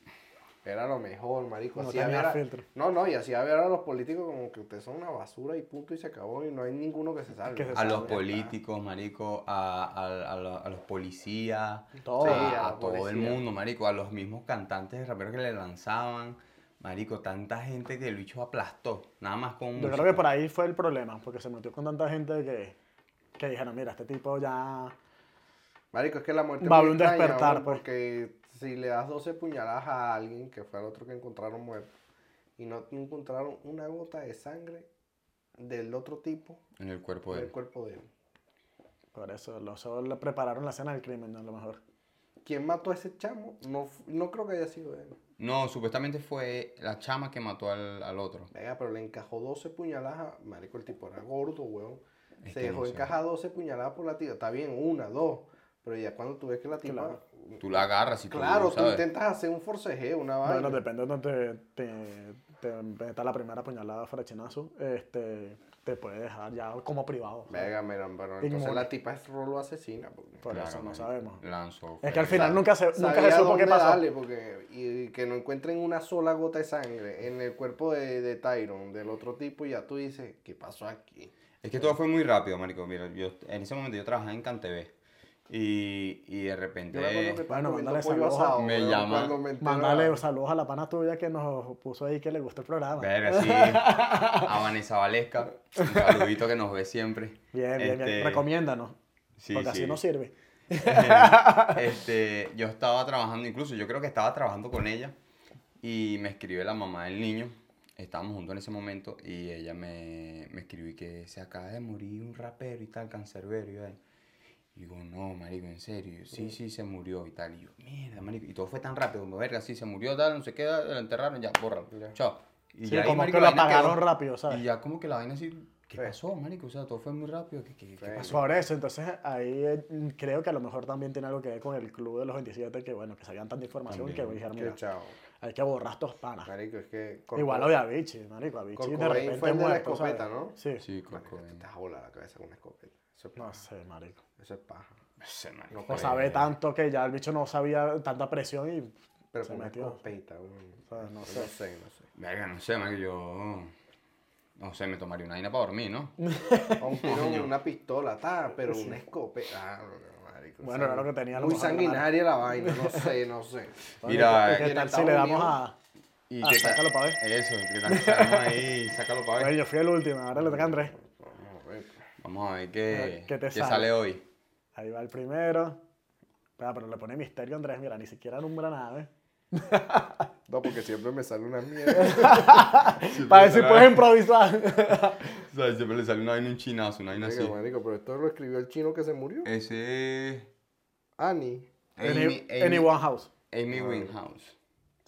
[SPEAKER 1] Era lo mejor, marico.
[SPEAKER 3] No
[SPEAKER 1] Hacía
[SPEAKER 3] tenía
[SPEAKER 1] ver a-
[SPEAKER 3] filtro.
[SPEAKER 1] No, no, y hacía ver a los políticos como que ustedes son una basura y punto y se acabó y no hay ninguno que se salve.
[SPEAKER 3] Que se
[SPEAKER 2] A los políticos, marico, a, a- a lo- a los policías,
[SPEAKER 3] Todo.
[SPEAKER 2] a,
[SPEAKER 1] Sí, a
[SPEAKER 2] a
[SPEAKER 1] los
[SPEAKER 2] todo el mundo, marico, a los mismos cantantes raperos que le lanzaban. Marico, tanta gente que el bicho aplastó, nada más con
[SPEAKER 3] Yo
[SPEAKER 2] música.
[SPEAKER 3] creo que por ahí fue el problema, porque se metió con tanta gente que, que dijeron, mira, este tipo ya...
[SPEAKER 1] Marico, es que la muerte
[SPEAKER 3] Va a un despertar, pues.
[SPEAKER 1] porque si le das 12 puñaladas a alguien, que fue el otro que encontraron muerto, y no encontraron una gota de sangre del otro tipo
[SPEAKER 2] En el cuerpo
[SPEAKER 1] en
[SPEAKER 2] de
[SPEAKER 1] el
[SPEAKER 2] él.
[SPEAKER 1] cuerpo de él.
[SPEAKER 3] Por eso, los solo le prepararon la escena del crimen, a lo mejor.
[SPEAKER 1] ¿Quién mató a ese chamo? No, no creo que haya sido él.
[SPEAKER 2] No, supuestamente fue la chama que mató al, al otro.
[SPEAKER 1] Venga, pero le encajó 12 puñaladas. Marico, el tipo era gordo, weón.
[SPEAKER 2] Es
[SPEAKER 1] Se dejó
[SPEAKER 2] no
[SPEAKER 1] encajar 12 puñaladas por la tía. Está bien, una, dos. Pero ya cuando tú ves que la tipa.
[SPEAKER 3] Claro.
[SPEAKER 2] Tú la agarras y tú,
[SPEAKER 1] Claro, tú intentas hacer un forcejeo, una vaina.
[SPEAKER 3] Bueno, depende de donde te, te, te meta la primera puñalada frachinazo, este, te puede dejar ya como privado.
[SPEAKER 1] Venga, mira, pero entonces
[SPEAKER 3] Inmune.
[SPEAKER 1] la tipa es rolo asesina. Porque
[SPEAKER 3] Por
[SPEAKER 2] Claro,
[SPEAKER 3] eso no
[SPEAKER 2] marico.
[SPEAKER 3] sabemos.
[SPEAKER 2] Lanzó.
[SPEAKER 3] Es que al final nunca se, nunca se supo qué pasó.
[SPEAKER 1] darle, porque, y, que no encuentren una sola gota de sangre en el cuerpo de, de Tyron, del otro tipo, y ya tú dices, ¿qué pasó aquí?
[SPEAKER 2] Es que todo fue muy rápido, marico. Mira, yo, en ese momento yo trabajaba en CanTV. Y, y de repente...
[SPEAKER 1] Me
[SPEAKER 3] Bueno, mándale saludos a-
[SPEAKER 2] Me llama-
[SPEAKER 1] me
[SPEAKER 3] Mándale saludos a la pana tuya que nos puso ahí que le gustó el programa.
[SPEAKER 2] Verga, sí. A Vanessa Valesca. Un saludito que nos ve siempre.
[SPEAKER 3] Bien, bien,
[SPEAKER 2] Este,
[SPEAKER 3] bien. Recomiéndanos.
[SPEAKER 2] Sí,
[SPEAKER 3] porque
[SPEAKER 2] sí.
[SPEAKER 3] así no sirve.
[SPEAKER 2] este, yo estaba trabajando, incluso yo creo que estaba trabajando con ella y me escribe la mamá del niño. Estábamos juntos en ese momento y ella me, me escribió que se acaba de morir un rapero y tal, cancerbero y tal. Y digo, no, marico, en serio. Sí, sí, se murió y tal. Y yo, mierda, marico. Y todo fue tan rápido, como verga, sí, se murió, tal, no sé qué, lo enterraron, ya, bórralo.
[SPEAKER 1] Ya.
[SPEAKER 2] Chao. Y
[SPEAKER 3] Sí,
[SPEAKER 2] ya ahí,
[SPEAKER 3] como
[SPEAKER 2] marico,
[SPEAKER 3] que
[SPEAKER 2] la
[SPEAKER 3] lo
[SPEAKER 2] quedó-
[SPEAKER 3] apagaron rápido, ¿sabes?
[SPEAKER 2] Y ya como que la vaina así, ¿qué
[SPEAKER 1] Sí.
[SPEAKER 2] pasó, marico? O sea, todo fue muy rápido. ¿Qué, qué, qué
[SPEAKER 1] Sí.
[SPEAKER 2] pasó?
[SPEAKER 3] Por eso, entonces ahí eh, creo que a lo mejor también tiene algo que ver con el club de los 27, que bueno, que sabían tanta información
[SPEAKER 2] También.
[SPEAKER 3] que dijeron, mira,
[SPEAKER 1] chao.
[SPEAKER 3] hay que borrar estos panas.
[SPEAKER 1] Marico, es que...
[SPEAKER 3] Igual lo de Avicii, marico, Avicii de repente
[SPEAKER 1] fue el de la escopeta,
[SPEAKER 3] ¿sabes?
[SPEAKER 1] ¿no?
[SPEAKER 3] Sí.
[SPEAKER 2] Sí, con
[SPEAKER 1] Marico, te vas a volar la cabeza con una escopeta. Eso es
[SPEAKER 3] No sé, marico.
[SPEAKER 1] Eso es paja.
[SPEAKER 2] Ese, marico,
[SPEAKER 1] No
[SPEAKER 3] O sabe tanto que ya el bicho no sabía tanta presión y...
[SPEAKER 1] Pero
[SPEAKER 3] Se metió.
[SPEAKER 1] escopeta, weón.
[SPEAKER 3] ¿Sabes? No
[SPEAKER 1] No
[SPEAKER 3] sé.
[SPEAKER 1] sé, no sé.
[SPEAKER 2] Verga, no sé, marico, yo... No sé, me tomaría una vaina para dormir, ¿no?
[SPEAKER 1] Un una pistola, ta, pero una escopeta. Ah, no, no, marico,
[SPEAKER 3] Bueno, era lo que tenía
[SPEAKER 1] Muy sanguinaria la vaina, no sé, no sé.
[SPEAKER 2] Mira,
[SPEAKER 3] ¿y qué tal si le damos a...
[SPEAKER 2] Y
[SPEAKER 3] Ah,
[SPEAKER 2] tal-
[SPEAKER 3] sácalo pa' ver.
[SPEAKER 2] Eso, ¿qué tal? Sacamos ahí, sácalo para
[SPEAKER 3] Bueno,
[SPEAKER 2] ver.
[SPEAKER 3] yo fui el último, ahora le toca a Andrés.
[SPEAKER 1] Vamos a ver.
[SPEAKER 2] Qué,
[SPEAKER 3] ¿Qué te
[SPEAKER 2] qué
[SPEAKER 3] sale?
[SPEAKER 2] sale hoy.
[SPEAKER 3] Ahí va el primero. Espera, pero le pone misterio Andrés, mira, ni siquiera nombra nada, ¿eh?
[SPEAKER 1] No, porque siempre me sale una mierda.
[SPEAKER 3] Para ver si puedes improvisar.
[SPEAKER 2] O sea, siempre le sale una vaina un chinazo, una vaina así.
[SPEAKER 1] Marico, pero esto lo escribió el chino que se murió.
[SPEAKER 2] Ese.
[SPEAKER 1] Annie.
[SPEAKER 2] Amy,
[SPEAKER 3] Any,
[SPEAKER 2] Amy,
[SPEAKER 3] anyone house.
[SPEAKER 2] Amy Winehouse.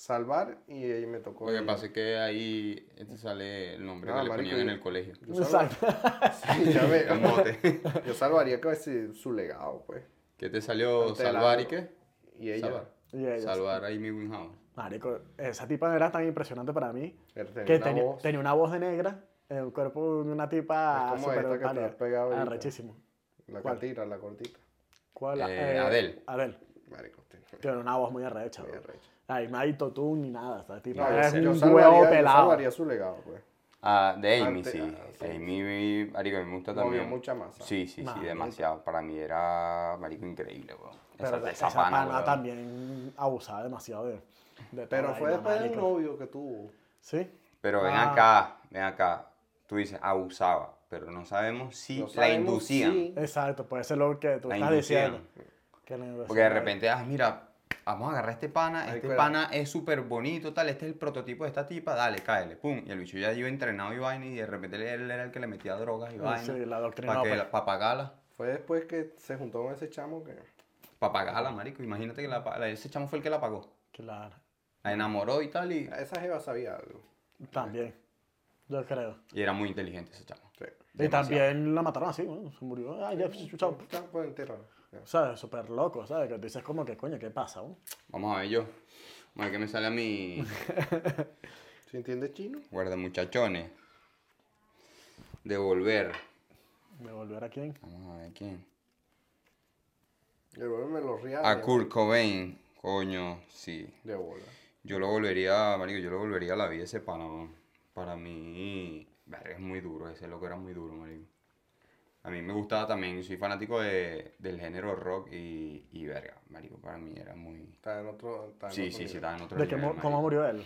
[SPEAKER 1] Salvar y ahí me tocó.
[SPEAKER 2] Lo que pasa es que ahí este sale el nombre
[SPEAKER 1] Ah,
[SPEAKER 2] que le
[SPEAKER 1] marico,
[SPEAKER 2] ponían en el colegio.
[SPEAKER 1] Yo. Sí, ya ve.
[SPEAKER 2] El mote.
[SPEAKER 1] Yo salvaría que su, su legado, pues.
[SPEAKER 2] ¿Qué te salió?
[SPEAKER 1] Ante la-
[SPEAKER 2] ¿Salvar y qué?
[SPEAKER 1] Y ella.
[SPEAKER 2] Salvar.
[SPEAKER 3] Y ella,
[SPEAKER 2] Salvar a Amy Winehouse.
[SPEAKER 3] Marico, esa tipa era tan impresionante para mí
[SPEAKER 1] tenía
[SPEAKER 3] que
[SPEAKER 1] una
[SPEAKER 3] tenía,
[SPEAKER 1] voz.
[SPEAKER 3] tenía una voz de negra, el cuerpo de una tipa
[SPEAKER 1] Es como esta que te has pegado ahorita.
[SPEAKER 3] Arrechísimo.
[SPEAKER 1] La
[SPEAKER 3] ¿Cuál?
[SPEAKER 1] catira, la cortita.
[SPEAKER 3] ¿Cuál?
[SPEAKER 2] Eh, Adele.
[SPEAKER 3] Adele.
[SPEAKER 1] Marico, usted.
[SPEAKER 3] Tiene una voz muy arrecha.
[SPEAKER 1] Muy
[SPEAKER 3] bro. Ahí no hay totún ni nada. Esta tipa
[SPEAKER 2] No,
[SPEAKER 3] es
[SPEAKER 2] yo
[SPEAKER 3] un
[SPEAKER 1] salvaría-
[SPEAKER 3] huevo
[SPEAKER 1] yo
[SPEAKER 3] pelado.
[SPEAKER 1] salvaría su legado, pues.
[SPEAKER 2] Ah, de Amy,
[SPEAKER 1] Ante-
[SPEAKER 2] sí.
[SPEAKER 1] ah, sí.
[SPEAKER 2] Amy, marico, me gusta
[SPEAKER 1] Movió
[SPEAKER 2] también.
[SPEAKER 1] mucha masa.
[SPEAKER 2] Sí, sí, sí,
[SPEAKER 3] Marico.
[SPEAKER 2] demasiado. Para mí era, marico, increíble, weón.
[SPEAKER 3] Pero
[SPEAKER 2] esa,
[SPEAKER 3] esa,
[SPEAKER 2] esa pana,
[SPEAKER 3] pana también abusaba demasiado de, de
[SPEAKER 1] Pero fue después del novio que tuvo.
[SPEAKER 3] ¿Sí?
[SPEAKER 2] Pero ven
[SPEAKER 3] Ah.
[SPEAKER 2] acá, ven acá. Tú dices, abusaba, pero no sabemos si
[SPEAKER 1] No
[SPEAKER 2] la
[SPEAKER 1] sabemos
[SPEAKER 2] inducían.
[SPEAKER 1] si-
[SPEAKER 3] Exacto, puede ser lo que tú
[SPEAKER 2] La
[SPEAKER 3] estás
[SPEAKER 2] inducían.
[SPEAKER 3] diciendo. Que la inducían.
[SPEAKER 2] Porque de repente, ah, mira, vamos a agarrar a este pana, este pana es súper bonito, tal, este es el prototipo de esta tipa, dale, cáele, pum. Y el bicho ya iba entrenado y vaina y de repente él era el que le metía drogas y vaina.
[SPEAKER 3] Sí, la doctrina.
[SPEAKER 2] Para que
[SPEAKER 3] pues.
[SPEAKER 2] pa' pagarla.
[SPEAKER 1] Fue después que se juntó con ese chamo que.
[SPEAKER 2] Para pagarla, marico. Imagínate que la, pa- la- ese chamo fue el que la pagó.
[SPEAKER 3] Claro.
[SPEAKER 2] La enamoró y tal y,
[SPEAKER 1] Esa jeva sabía algo.
[SPEAKER 3] También. Yo creo.
[SPEAKER 2] y era muy inteligente ese chamo.
[SPEAKER 1] Sí.
[SPEAKER 3] Y
[SPEAKER 2] Demasiado.
[SPEAKER 3] también la mataron así, ¿no? Se murió. Ah, ya, chao.
[SPEAKER 1] Ya Ya.
[SPEAKER 3] ¿Sabes? Súper loco, ¿sabes? Que dices como que, coño, ¿qué pasa?
[SPEAKER 2] Vamos a ver yo. Vamos a ver qué me sale a mi
[SPEAKER 1] ¿Sí entiendes chino?
[SPEAKER 2] guarda muchachones. Devolver.
[SPEAKER 3] ¿Devolver a quién?
[SPEAKER 2] Vamos a ver quién.
[SPEAKER 1] Devuélveme los reales.
[SPEAKER 2] A Kurt Cobain. Coño, sí.
[SPEAKER 1] De bola.
[SPEAKER 2] Yo lo volvería, marico, yo lo volvería a la vida ese pana, man. Para mí, verga, es muy duro, ese loco era muy duro, marico. A mí me gustaba también, soy fanático de, del género rock y, y verga, marico, para mí era muy...
[SPEAKER 1] Está en otro. Está en
[SPEAKER 2] Sí,
[SPEAKER 1] otro
[SPEAKER 2] sí, sí, estaba en otro
[SPEAKER 3] ¿De
[SPEAKER 2] nivel,
[SPEAKER 3] cómo murió él?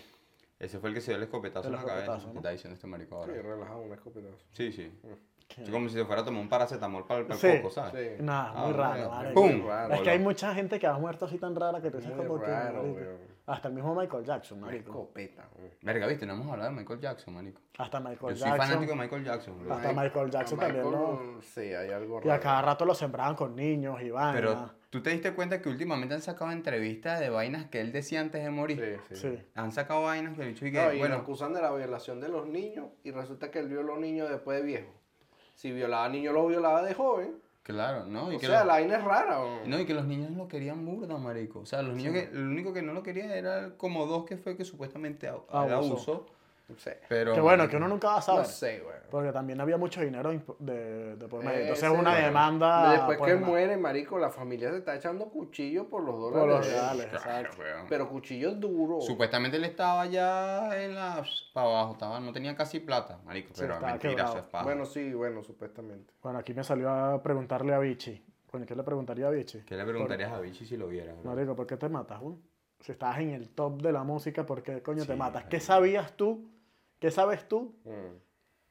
[SPEAKER 2] Ese fue el que se dio el escopetazo en la cabeza,
[SPEAKER 3] ¿no?
[SPEAKER 2] está diciendo este marico ahora.
[SPEAKER 1] Sí, relajado, un escopetazo.
[SPEAKER 2] Sí, sí.
[SPEAKER 3] ¿Qué?
[SPEAKER 2] Es como si se fuera a tomar un paracetamol para el,
[SPEAKER 3] Sí.
[SPEAKER 2] coco, ¿sabes?
[SPEAKER 1] Sí.
[SPEAKER 3] Nada,
[SPEAKER 2] Ah,
[SPEAKER 3] muy raro.
[SPEAKER 2] ¡Pum!
[SPEAKER 1] raro.
[SPEAKER 3] Es que hay mucha gente que ha muerto así tan rara que te
[SPEAKER 1] Muy
[SPEAKER 3] como que.
[SPEAKER 1] Raro.
[SPEAKER 3] Hasta el mismo Michael Jackson, marico.
[SPEAKER 1] escopeta.
[SPEAKER 2] Verga, viste, no hemos hablado de Michael Jackson, marico.
[SPEAKER 3] Hasta Michael
[SPEAKER 2] Yo soy
[SPEAKER 3] Jackson.
[SPEAKER 2] fanático de Michael Jackson, bro.
[SPEAKER 3] Hasta Michael Jackson
[SPEAKER 1] A
[SPEAKER 3] también,
[SPEAKER 1] Michael, Sí, hay algo
[SPEAKER 3] Y a
[SPEAKER 1] raro.
[SPEAKER 3] cada rato lo sembraban con niños y vainas.
[SPEAKER 2] Pero tú te diste cuenta que últimamente han sacado entrevistas de vainas que él decía antes de morir.
[SPEAKER 1] Sí, sí.
[SPEAKER 3] Sí.
[SPEAKER 2] Han sacado vainas que el bicho y que,
[SPEAKER 1] No, y lo
[SPEAKER 2] bueno,
[SPEAKER 1] acusan de la violación de los niños y resulta que él violó niños después de viejo. Si violaba a niños, los violaba de joven.
[SPEAKER 2] Claro, ¿no? Y
[SPEAKER 1] O
[SPEAKER 2] que
[SPEAKER 1] sea,
[SPEAKER 2] los-
[SPEAKER 1] la vaina es rara. weón.
[SPEAKER 2] no, y que los niños lo querían burda, marico. O sea, los niños que, lo único que no lo querían era como dos que fue que supuestamente a-
[SPEAKER 3] Abusó.
[SPEAKER 2] abusó.
[SPEAKER 1] No sé.
[SPEAKER 2] Pero,
[SPEAKER 3] Que bueno,
[SPEAKER 2] marico,
[SPEAKER 3] que uno nunca va a
[SPEAKER 1] No
[SPEAKER 3] saber.
[SPEAKER 1] sé, güey.
[SPEAKER 3] Porque también había mucho dinero de, de por medio.
[SPEAKER 1] Ese,
[SPEAKER 3] Entonces una
[SPEAKER 1] bueno.
[SPEAKER 3] demanda.
[SPEAKER 1] Después
[SPEAKER 3] pues,
[SPEAKER 1] que
[SPEAKER 3] una-
[SPEAKER 1] muere, marico, la familia se está echando cuchillos por los dólares.
[SPEAKER 3] Por los reales,
[SPEAKER 2] Claro,
[SPEAKER 3] exacto.
[SPEAKER 2] weón.
[SPEAKER 1] Pero cuchillos duros.
[SPEAKER 2] Supuestamente él estaba ya en la... para abajo, estaba, no tenía casi plata, marico.
[SPEAKER 3] Sí,
[SPEAKER 2] pero mentira,
[SPEAKER 3] quebrado.
[SPEAKER 2] eso es paja.
[SPEAKER 1] Bueno, sí, bueno, supuestamente.
[SPEAKER 3] Bueno, aquí me salió a preguntarle a Vichy. Coño, ¿qué le preguntaría a Vichy?
[SPEAKER 2] ¿Qué le preguntarías a Vichy si lo viera? bro?
[SPEAKER 3] Marico, ¿por qué te matas, güey? Si estás en el top de la música, ¿por qué coño te
[SPEAKER 2] Sí,
[SPEAKER 3] matas? ¿Qué
[SPEAKER 2] marico.
[SPEAKER 3] sabías tú? ¿Qué sabes tú
[SPEAKER 1] Mm,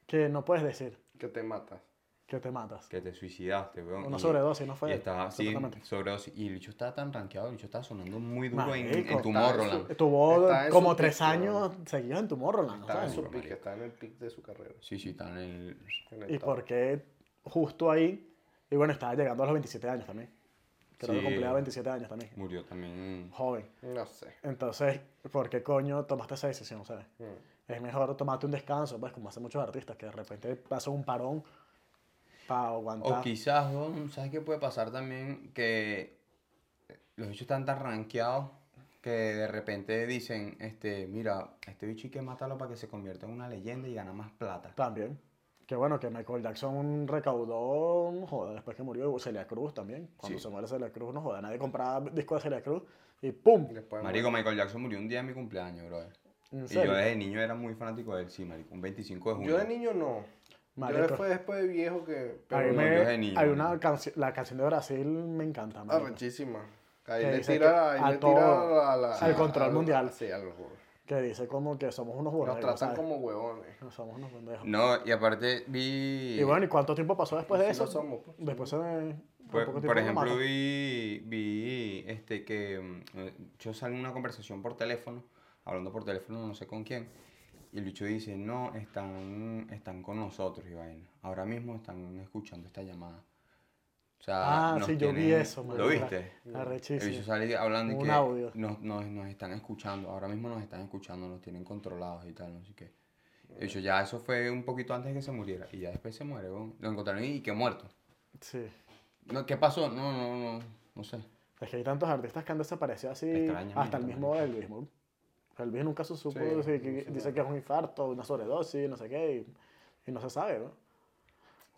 [SPEAKER 3] que no puedes decir
[SPEAKER 1] Que te matas.
[SPEAKER 3] que te matas?
[SPEAKER 2] Que te suicidaste, weón.
[SPEAKER 3] Una sobredosis, ¿no fue?
[SPEAKER 2] Y estaba, sí,
[SPEAKER 3] Supuestamente.
[SPEAKER 2] sobredosis. Y el bicho estaba tan rankeado, el bicho estaba sonando muy duro en,
[SPEAKER 3] Marico,
[SPEAKER 2] en
[SPEAKER 1] eso.
[SPEAKER 3] Estuvo
[SPEAKER 1] en
[SPEAKER 3] como
[SPEAKER 1] su
[SPEAKER 3] tres
[SPEAKER 1] pico.
[SPEAKER 3] años seguidos en Tomorrowland,
[SPEAKER 1] Está en
[SPEAKER 3] ¿sabes?
[SPEAKER 1] su
[SPEAKER 2] Marico.
[SPEAKER 1] pique, está en el pic de su carrera.
[SPEAKER 2] Sí, sí, está en el...
[SPEAKER 1] en el
[SPEAKER 3] ¿Y
[SPEAKER 1] top.
[SPEAKER 3] por qué justo ahí? Y bueno, estaba llegando a los 27 años también. Creo
[SPEAKER 2] Sí.
[SPEAKER 3] que cumplía 27 años también.
[SPEAKER 2] Murió también.
[SPEAKER 3] Joven.
[SPEAKER 1] No sé.
[SPEAKER 3] Entonces, ¿por qué coño tomaste esa decisión, sabes?
[SPEAKER 1] Mm.
[SPEAKER 3] Es mejor tomarte un descanso, pues, como hacen muchos artistas, que de repente pasan un parón para aguantar.
[SPEAKER 2] O quizás, ¿sabes qué puede pasar también? Que los bichos están tan rankeados que de repente dicen, este, mira, este bicho hay que matarlo para que se convierta en una leyenda y gana más plata.
[SPEAKER 3] También. Que bueno, que Michael Jackson recaudó, joda, después que murió Celia Cruz también. Cuando
[SPEAKER 2] Sí.
[SPEAKER 3] se muere Celia Cruz, no joda, nadie compraba discos de Celia Cruz y ¡pum!
[SPEAKER 1] Después
[SPEAKER 2] Marico, Michael Jackson murió un día de mi cumpleaños, brother.
[SPEAKER 3] ¿En
[SPEAKER 2] Y yo desde niño era muy fanático de él, sí, marico. Un 25 de junio.
[SPEAKER 1] Yo de niño no.
[SPEAKER 3] Marico.
[SPEAKER 1] Yo fue después de viejo que.
[SPEAKER 3] A
[SPEAKER 1] Pero
[SPEAKER 2] no,
[SPEAKER 3] me-
[SPEAKER 2] yo de niño,
[SPEAKER 3] hay
[SPEAKER 2] ¿no?
[SPEAKER 3] una canción, la canción de Brasil me encanta, marico.
[SPEAKER 1] arrechísima. Ahí
[SPEAKER 3] Que
[SPEAKER 1] le
[SPEAKER 3] dice
[SPEAKER 1] tira, ahí
[SPEAKER 3] a
[SPEAKER 1] le
[SPEAKER 3] todo-
[SPEAKER 1] tira la, la-
[SPEAKER 3] al control
[SPEAKER 1] al-
[SPEAKER 3] mundial.
[SPEAKER 1] Sí, al
[SPEAKER 3] Que dice como que somos unos
[SPEAKER 1] Nos
[SPEAKER 3] borregos,
[SPEAKER 1] tratan
[SPEAKER 3] ¿sabes?
[SPEAKER 1] como huevones.
[SPEAKER 3] No somos unos pendejos.
[SPEAKER 2] No, y aparte vi...
[SPEAKER 3] Y bueno, ¿y cuánto tiempo pasó después de
[SPEAKER 1] Sí
[SPEAKER 3] eso?
[SPEAKER 1] lo somos, pues.
[SPEAKER 3] Después se me...
[SPEAKER 2] Por,
[SPEAKER 3] poco
[SPEAKER 2] por ejemplo, vi, vi este, que mm, eh, yo salí en una conversación por teléfono hablando por teléfono, no sé con quién. Y el bicho dice, no, están, están con nosotros y vaina. Ahora mismo están escuchando esta llamada. O sea,
[SPEAKER 3] Ah, sí, yo vi
[SPEAKER 2] tienen-
[SPEAKER 3] eso, man.
[SPEAKER 2] ¿Lo viste?
[SPEAKER 3] Arrechísimo.
[SPEAKER 2] El bicho sale hablando y
[SPEAKER 3] Un
[SPEAKER 2] que
[SPEAKER 3] audio.
[SPEAKER 2] Nos, nos, nos están escuchando, ahora mismo nos están escuchando, nos tienen controlados y tal, no sé qué. El bicho ya eso fue un poquito antes de que se muriera y ya después se muere, weón. lo encontraron y que muerto.
[SPEAKER 3] Sí.
[SPEAKER 2] No, ¿Qué pasó? No, no, no, no sé.
[SPEAKER 3] Es que hay tantos artistas que han desaparecido así,
[SPEAKER 2] Extrañamente,
[SPEAKER 3] hasta el mismo. Elvis, ¿no? Elvis nunca se supo,
[SPEAKER 1] Sí,
[SPEAKER 3] sí, que-
[SPEAKER 1] sí,
[SPEAKER 3] dice que es un infarto, una sobredosis, no sé qué, y, y no se sabe, ¿no?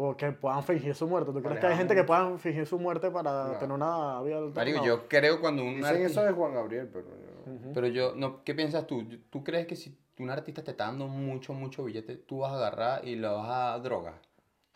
[SPEAKER 3] O que puedan fingir su muerte. ¿Tú crees que hay gente que puedan fingir su muerte para
[SPEAKER 1] No.
[SPEAKER 3] tener una vida alterna?
[SPEAKER 2] Marico, yo creo cuando un
[SPEAKER 1] Dicen eso de Juan Gabriel, pero yo-
[SPEAKER 2] Pero yo, no, ¿qué piensas tú? ¿Tú crees que si un artista te está dando mucho, mucho billete, tú vas a agarrar y lo vas a drogar?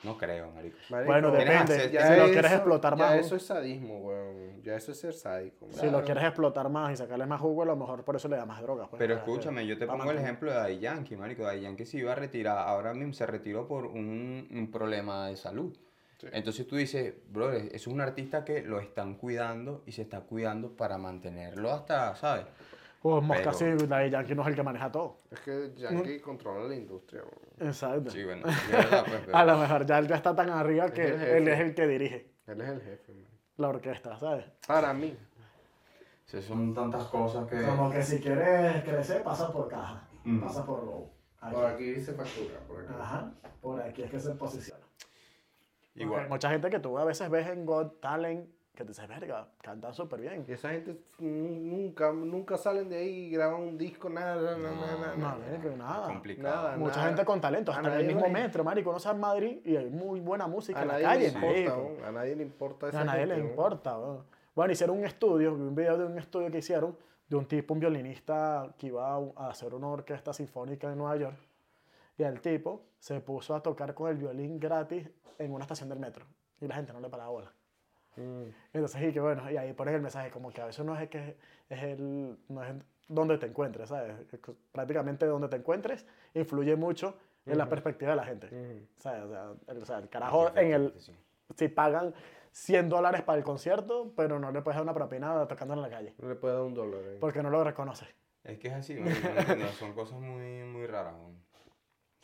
[SPEAKER 2] No creo, marico.
[SPEAKER 1] Marico,
[SPEAKER 3] Bueno, depende. Si lo quieres explotar
[SPEAKER 1] ya
[SPEAKER 3] más,
[SPEAKER 1] eso es sadismo, weón. Ya eso es ser sádico.
[SPEAKER 3] si lo quieres explotar más y sacarle más jugo, a lo mejor por eso le da más drogas. pues,
[SPEAKER 2] Pero escúchame, yo te pongo el ejemplo de Daddy Yankee, marico. Daddy Yankee se iba a retirar, ahora mismo se retiró por un, un problema de salud.
[SPEAKER 1] Sí.
[SPEAKER 2] Entonces tú dices, bro, eso es un artista que lo están cuidando y se está cuidando para mantenerlo hasta, ¿sabes?
[SPEAKER 3] Pues Mosca
[SPEAKER 2] Pero-
[SPEAKER 3] sí, Daddy Yankee no es el que maneja todo.
[SPEAKER 1] Es que Yankee controla la industria, weón.
[SPEAKER 3] Exacto.
[SPEAKER 2] Sí, bueno, es verdad, pues, pero-
[SPEAKER 3] A lo mejor ya él ya está tan arriba que él es el que dirige
[SPEAKER 1] Él es el jefe, man.
[SPEAKER 3] la orquesta, ¿sabes?
[SPEAKER 1] Para mí.
[SPEAKER 2] Sí, son tantas cosas que...
[SPEAKER 3] Como que si quieres crecer, pasa por caja,
[SPEAKER 2] Ujú.
[SPEAKER 3] pasa por low. Aquí.
[SPEAKER 1] Por aquí dice factura, por aquí.
[SPEAKER 3] Ajá, por aquí es que se posiciona. Porque
[SPEAKER 2] Igual.
[SPEAKER 3] hay mucha gente que tú a veces ves en Got Talent que te dices, verga, cantan súper bien.
[SPEAKER 1] Y esa gente nunca, nunca salen de ahí y graban un disco, nada, nada,
[SPEAKER 2] No,
[SPEAKER 1] nada, nada.
[SPEAKER 3] No,
[SPEAKER 1] nada.
[SPEAKER 3] marico, nada.
[SPEAKER 2] complicado.
[SPEAKER 1] Nada.
[SPEAKER 3] Mucha
[SPEAKER 1] nada.
[SPEAKER 3] gente con talento, hasta en el mismo
[SPEAKER 1] le-
[SPEAKER 3] metro, marico. Uno en Madrid y hay muy buena música
[SPEAKER 1] A
[SPEAKER 3] en la calle,
[SPEAKER 1] le importa, a nadie le importa esa
[SPEAKER 3] A nadie le
[SPEAKER 1] gente, weón.
[SPEAKER 3] importa, weón. Bueno, hicieron un estudio, vi un video de un estudio que hicieron de un tipo, un violinista que iba a, a hacer una orquesta sinfónica en Nueva York. Y el tipo se puso a tocar con el violín gratis en una estación del metro. Y la gente no le paraba bola.
[SPEAKER 1] Mm.
[SPEAKER 3] Entonces, y que bueno, y ahí pones el mensaje, como que a veces no es que es el, no es donde te encuentres, ¿sabes? Prácticamente donde te encuentres influye mucho en la perspectiva de la gente.
[SPEAKER 1] Ujú.
[SPEAKER 3] ¿sabes? O sea, el, o sea, el carajo en el,
[SPEAKER 2] Sí.
[SPEAKER 3] si pagan 100 dólares para el concierto, pero no le puedes dar una propina tocando en la calle,
[SPEAKER 1] No le puede dar un dólar. eh.
[SPEAKER 3] porque no lo reconoces.
[SPEAKER 2] Es que es así, no entiendo, son cosas muy, muy raras. weón.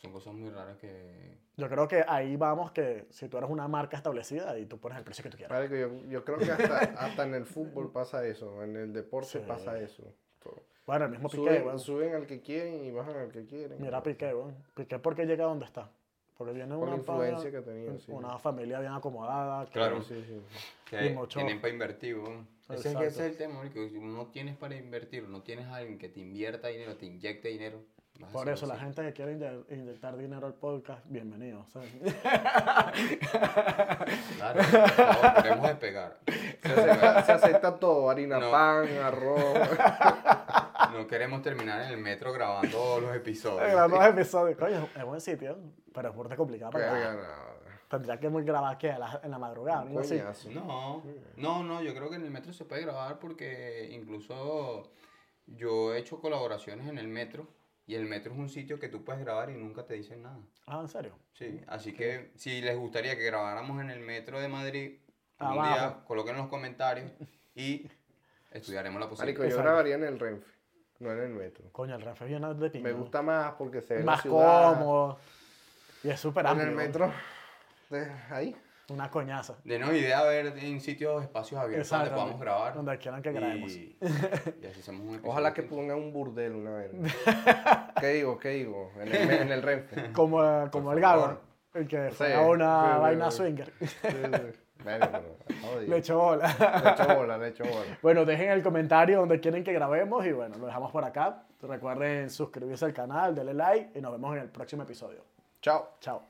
[SPEAKER 2] Son cosas muy raras que...
[SPEAKER 3] Yo creo que ahí vamos que si tú eres una marca establecida y tú pones el precio que tú quieras.
[SPEAKER 1] Marico, yo, yo creo que hasta, hasta en el fútbol pasa eso, en el deporte
[SPEAKER 3] Sí.
[SPEAKER 1] pasa eso. Todo.
[SPEAKER 3] Bueno, el mismo Piqué,
[SPEAKER 1] Suben,
[SPEAKER 3] weón.
[SPEAKER 1] suben al que quieren y bajan al que quieren.
[SPEAKER 3] Mira Piqué, weón. Piqué porque llega a donde está. Porque viene
[SPEAKER 1] Por la
[SPEAKER 3] una,
[SPEAKER 1] influencia que tenía, sí.
[SPEAKER 3] una familia bien acomodada. que-
[SPEAKER 2] Claro.
[SPEAKER 1] Sí, sí, sí.
[SPEAKER 2] que
[SPEAKER 3] Y mucho-
[SPEAKER 2] tienen para invertir, weón. Ese es, que
[SPEAKER 3] Exacto.
[SPEAKER 2] ese es el tema, marico. Si no tienes para invertir, no tienes a alguien que te invierta dinero, te inyecte dinero.
[SPEAKER 3] Por eso la gente que quiere inye- inyectar dinero al podcast, bienvenido. ¿sabes?
[SPEAKER 2] Claro, por favor, queremos despegar.
[SPEAKER 1] Se acepta, se acepta todo, harina
[SPEAKER 2] No.
[SPEAKER 1] pan, arroz.
[SPEAKER 2] No queremos terminar en el metro grabando los episodios.
[SPEAKER 3] Grabando los episodios. Coño, es buen sitio, pero es burda complicado para. Tendría que muy grabar que en la, madrugada, ¿no?
[SPEAKER 2] No, no, no, yo creo que en el metro se puede grabar porque incluso yo he hecho colaboraciones en el metro y el metro es un sitio que tú puedes grabar y nunca te dicen nada.
[SPEAKER 3] Ah, ¿en serio?
[SPEAKER 2] Sí, así que si les gustaría que grabáramos en el metro de Madrid, un
[SPEAKER 3] Abajo.
[SPEAKER 2] día coloquen en los comentarios y estudiaremos la
[SPEAKER 1] Marico,
[SPEAKER 2] posibilidad.
[SPEAKER 1] yo
[SPEAKER 3] Exacto.
[SPEAKER 1] grabaría en el Renfe, no en el metro.
[SPEAKER 3] Coño, el Renfe viene de pinga.
[SPEAKER 1] Me gusta más porque se ve la
[SPEAKER 3] más
[SPEAKER 1] ciudad.
[SPEAKER 3] cómodo. Y es súper
[SPEAKER 1] En
[SPEAKER 3] amplio.
[SPEAKER 1] el metro, de ahí.
[SPEAKER 3] Una coñaza.
[SPEAKER 2] Denos idea ver en sitios, espacios abiertos donde podamos grabar.
[SPEAKER 3] donde quieran que grabemos.
[SPEAKER 2] Y, y así hacemos un episodio.
[SPEAKER 1] Ojalá que pongan un burdel una vez. ¿Qué digo? ¿Qué digo? En el, en el Renfe.
[SPEAKER 3] Como, como el. Gago, el que fue
[SPEAKER 1] Sí,
[SPEAKER 3] a una
[SPEAKER 1] sí,
[SPEAKER 3] vaina
[SPEAKER 1] sí.
[SPEAKER 3] swinger.
[SPEAKER 1] Bueno.
[SPEAKER 3] Le echó bola.
[SPEAKER 1] Le echo bola, le echo bola.
[SPEAKER 3] Bueno, dejen el comentario donde quieren que grabemos y bueno, lo dejamos por acá. Recuerden suscribirse al canal, denle like y nos vemos en el próximo episodio.
[SPEAKER 1] Chao.
[SPEAKER 3] Chao.